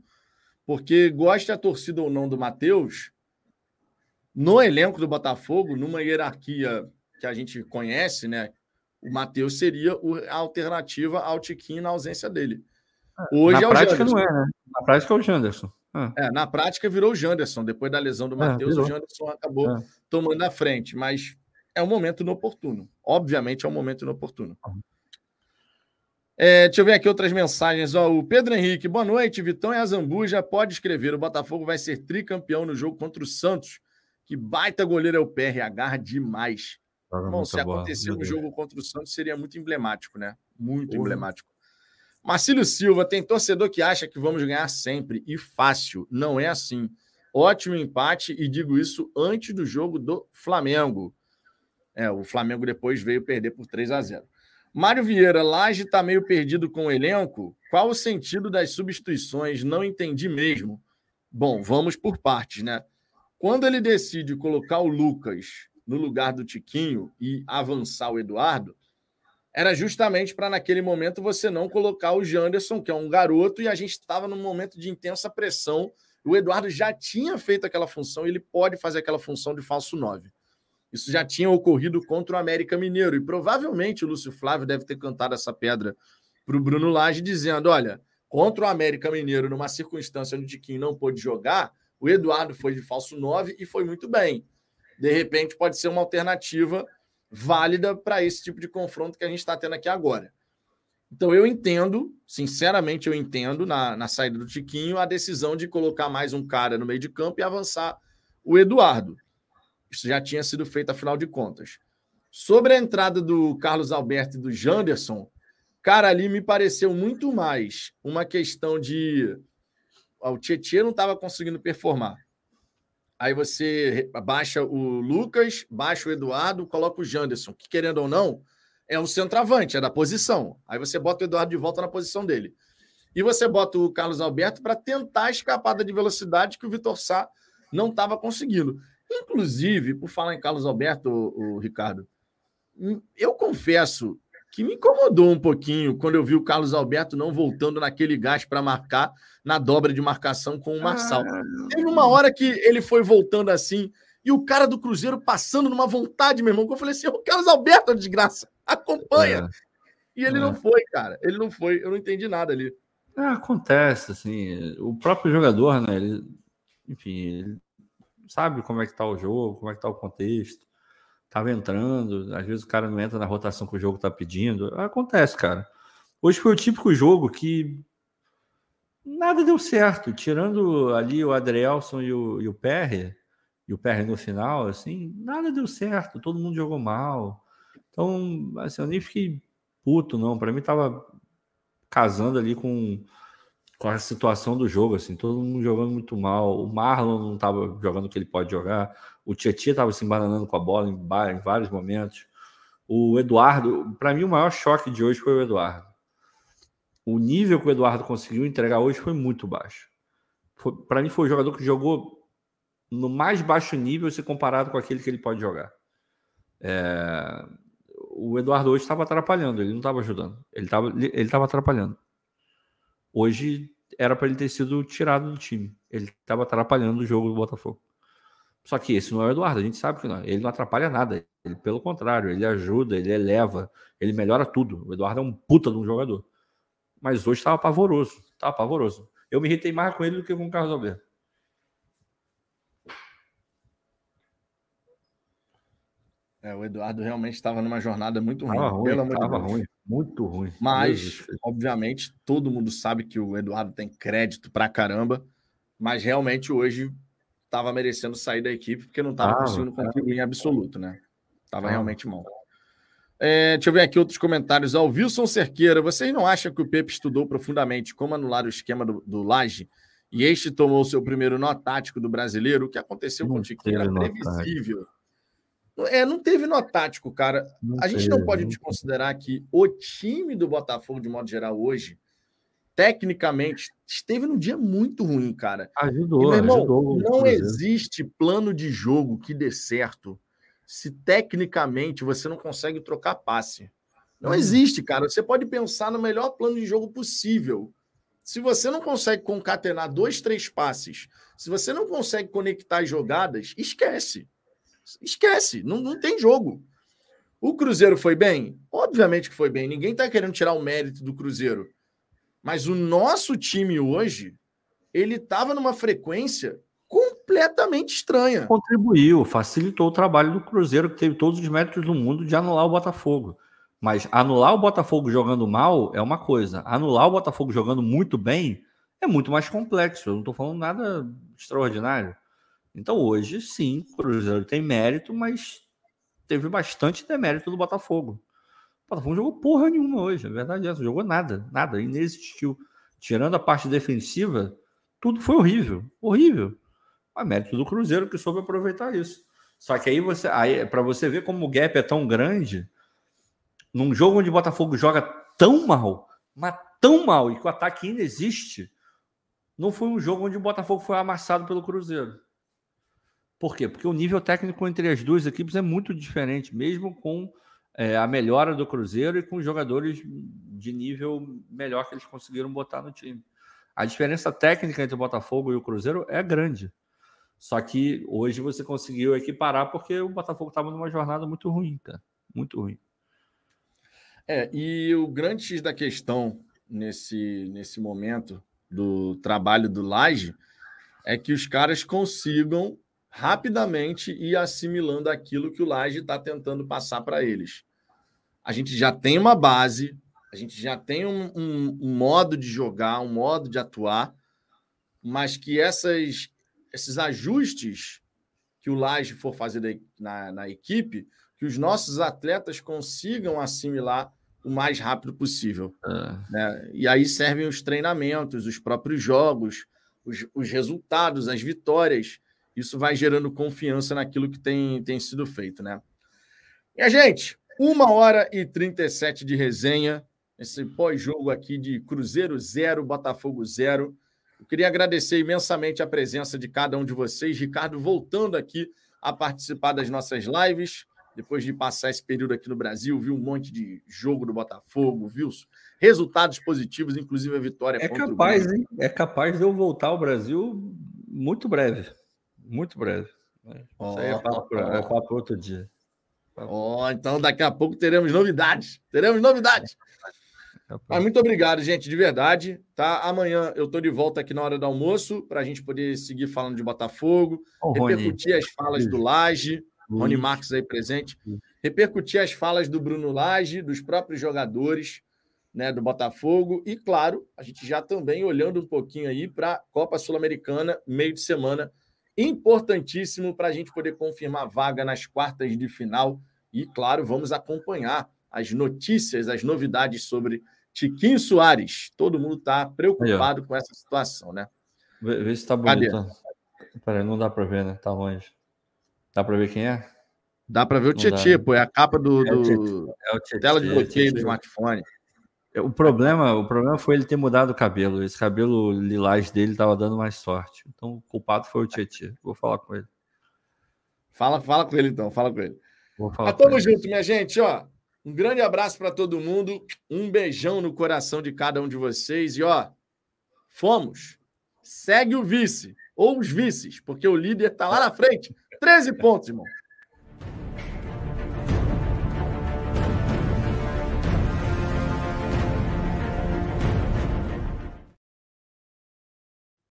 porque gosta a torcida ou não do Matheus, no elenco do Botafogo, numa hierarquia que a gente conhece, né? O Matheus seria a alternativa ao Tiquinho na ausência dele. É, Hoje na é prática não é, né? Na prática é o Janderson. Ah. É, na prática virou o Janderson. Depois da lesão do é, Matheus, é, o Janderson acabou é. tomando a frente. Mas é um momento inoportuno. Obviamente é um momento inoportuno. É, deixa eu ver aqui outras mensagens. Ó, o Pedro Henrique, boa noite. Vitão e Azambuja pode escrever. O Botafogo vai ser tricampeão no jogo contra o Santos. Que baita goleiro é o PR, agarra demais. Bom, se acontecer um jogo contra o Santos, seria muito emblemático, né? Muito Porra. emblemático. Marcílio Silva, tem torcedor que acha que vamos ganhar sempre e fácil. Não é assim. Ótimo empate e digo isso antes do jogo do Flamengo. É, o Flamengo depois veio perder por 3 a 0. Mário Vieira, Laje está meio perdido com o elenco. Qual o sentido das substituições? Não entendi mesmo. Bom, vamos por partes, né? Quando ele decide colocar o Lucas no lugar do Tiquinho e avançar o Eduardo, era justamente para naquele momento você não colocar o Janderson, que é um garoto, e a gente estava num momento de intensa pressão. O Eduardo já tinha feito aquela função, ele pode fazer aquela função de falso 9. Isso já tinha ocorrido contra o América Mineiro. E provavelmente o Lúcio Flávio deve ter cantado essa pedra para o Bruno Lage, dizendo: olha, contra o América Mineiro, numa circunstância onde o Tiquinho não pôde jogar, o Eduardo foi de falso 9 e foi muito bem. De repente, pode ser uma alternativa válida para esse tipo de confronto que a gente está tendo aqui agora. Então, eu entendo, sinceramente, eu entendo na, na saída do Tiquinho a decisão de colocar mais um cara no meio de campo e avançar o Eduardo. Isso já tinha sido feito, afinal de contas. Sobre a entrada do Carlos Alberto e do Janderson, cara, ali me pareceu muito mais uma questão de. O Tietchan não estava conseguindo performar. Aí você baixa o Lucas, baixa o Eduardo, coloca o Janderson, que querendo ou não, é um centroavante, é da posição. Aí você bota o Eduardo de volta na posição dele. E você bota o Carlos Alberto para tentar escapar da de velocidade que o Vitor Sá não estava conseguindo. Inclusive, por falar em Carlos Alberto, o, o Ricardo, hum, eu confesso que me incomodou um pouquinho quando eu vi o Carlos Alberto não voltando naquele gás para marcar na dobra de marcação com o Marçal. Ah, Teve uma hora que ele foi voltando assim e o cara do Cruzeiro passando numa vontade, meu irmão, que eu falei assim: o Carlos Alberto, desgraça, acompanha. É. E ele é. não foi, cara. Ele não foi. Eu não entendi nada ali. É, acontece, assim. O próprio jogador, né? Ele, enfim, ele sabe como é que tá o jogo, como é que tá o contexto. Tava entrando, às vezes o cara não entra na rotação que o jogo tá pedindo. Acontece, cara. Hoje foi o típico jogo que nada deu certo. Tirando ali o Adrielson e o, e o Perry, e o Perry no final, assim, nada deu certo. Todo mundo jogou mal. Então, assim, eu nem fiquei puto, não. Para mim tava casando ali com com a situação do jogo, assim, todo mundo jogando muito mal. O Marlon não estava jogando o que ele pode jogar. O Tietchan estava se embananando com a bola em, em vários momentos. O Eduardo, para mim, o maior choque de hoje foi o Eduardo. O nível que o Eduardo conseguiu entregar hoje foi muito baixo. Para mim, foi o jogador que jogou no mais baixo nível se comparado com aquele que ele pode jogar. É... O Eduardo hoje estava atrapalhando, ele não estava ajudando, ele estava ele atrapalhando. Hoje era para ele ter sido tirado do time. Ele estava atrapalhando o jogo do Botafogo. Só que esse não é o Eduardo, a gente sabe que não. Ele não atrapalha nada. Ele, pelo contrário, ele ajuda, ele eleva, ele melhora tudo. O Eduardo é um puta de um jogador. Mas hoje estava pavoroso. Estava pavoroso. Eu me irritei mais com ele do que com o Carlos Alberto. É, o Eduardo realmente estava numa jornada muito ruim. Tava ruim, de ruim. Muito ruim. Mas, obviamente, todo mundo sabe que o Eduardo tem crédito pra caramba, mas realmente hoje estava merecendo sair da equipe porque não estava ah, conseguindo contribuir em absoluto, né? Estava ah. realmente mal. É, deixa eu ver aqui outros comentários. Ó, o Wilson Cerqueira, vocês não acham que o Pepe estudou profundamente como anular o esquema do, do Laje e este tomou o seu primeiro nó tático do brasileiro? O que aconteceu não com o Tiquinho era previsível. Tático. É, não teve nó tático, cara. Não a gente não pode desconsiderar que o time do Botafogo, de modo geral, hoje, tecnicamente, esteve num dia muito ruim, cara. Ajudou, e, meu irmão, ajudou. Não existe plano de jogo que dê certo se tecnicamente você não consegue trocar passe. Não hum. existe, cara. Você pode pensar no melhor plano de jogo possível. Se você não consegue concatenar dois, três passes, se você não consegue conectar as jogadas, esquece. Esquece, não, não tem jogo. O Cruzeiro foi bem? Obviamente que foi bem. Ninguém está querendo tirar o mérito do Cruzeiro. Mas o nosso time hoje, ele estava numa frequência completamente estranha. Contribuiu, facilitou o trabalho do Cruzeiro, que teve todos os méritos do mundo de anular o Botafogo. Mas anular o Botafogo jogando mal é uma coisa. Anular o Botafogo jogando muito bem é muito mais complexo. Eu não estou falando nada extraordinário. Então hoje, sim, o Cruzeiro tem mérito, mas teve bastante demérito do Botafogo. O Botafogo jogou porra nenhuma hoje, a verdade é essa. Jogou nada, nada, inexistiu. Tirando a parte defensiva, tudo foi horrível, horrível. A mérito do Cruzeiro que soube aproveitar isso. Só que aí você, aí para você ver como o gap é tão grande, num jogo onde o Botafogo joga tão mal, mas tão mal e que o ataque ainda existe, não foi um jogo onde o Botafogo foi amassado pelo Cruzeiro. Por quê? Porque o nível técnico entre as duas equipes é muito diferente, mesmo com é, a melhora do Cruzeiro e com jogadores de nível melhor que eles conseguiram botar no time. A diferença técnica entre o Botafogo e o Cruzeiro é grande. Só que hoje você conseguiu equiparar porque o Botafogo estava numa jornada muito ruim, cara. Muito ruim. É, e o grande X da questão nesse, nesse momento do trabalho do Laje é que os caras consigam rapidamente ir assimilando aquilo que o Laje está tentando passar para eles. A gente já tem uma base, a gente já tem um, um, um, modo de jogar, um modo de atuar, mas que essas, esses ajustes que o Laje for fazer na, na equipe, que os nossos atletas consigam assimilar o mais rápido possível. É. Né? E aí servem os treinamentos, os próprios jogos, os, os resultados, as vitórias isso vai gerando confiança naquilo que tem, tem sido feito, né? E a gente, uma hora e 37 de resenha, esse pós-jogo aqui de Cruzeiro 0, Botafogo 0. Eu queria agradecer imensamente a presença de cada um de vocês. Ricardo, voltando aqui a participar das nossas lives, depois de passar esse período aqui no Brasil, viu um monte de jogo do Botafogo, viu resultados positivos, inclusive a vitória. É capaz, hein? É capaz de eu voltar ao Brasil muito breve. Muito breve. Oh, Isso aí é papo, oh, papo outro dia. Oh, então daqui a pouco teremos novidades. Teremos novidades. Mas muito obrigado, gente, de verdade. Tá? Amanhã eu estou de volta aqui na hora do almoço para a gente poder seguir falando de Botafogo, oh, repercutir Rony. as falas do Laje, Rony Marques aí presente, repercutir as falas do Bruno Laje, dos próprios jogadores né, do Botafogo e, claro, a gente já também olhando um pouquinho aí para a Copa Sul-Americana, meio de semana importantíssimo para a gente poder confirmar vaga nas quartas de final. E, claro, vamos acompanhar as notícias, as novidades sobre Tiquinho Soares. Todo mundo está preocupado Aí, com essa situação, né? Vê, vê se está bonito. Peraí, não dá para ver, né? Tá longe. Dá para ver quem é? Dá para ver o Tietê, pô. É a capa do, do... É o Tietê, tela de bloqueio do smartphone. O problema, o problema foi ele ter mudado o cabelo. Esse cabelo lilás dele estava dando mais sorte. Então o culpado foi o Tietchan. Vou falar com ele. Fala, fala com ele então, fala com ele. Vou falar Mas tamo ele. junto, minha gente, ó. Um grande abraço para todo mundo, um beijão no coração de cada um de vocês e ó, fomos. Segue o vice ou os vices, porque o líder tá lá na frente. 13 pontos, irmão.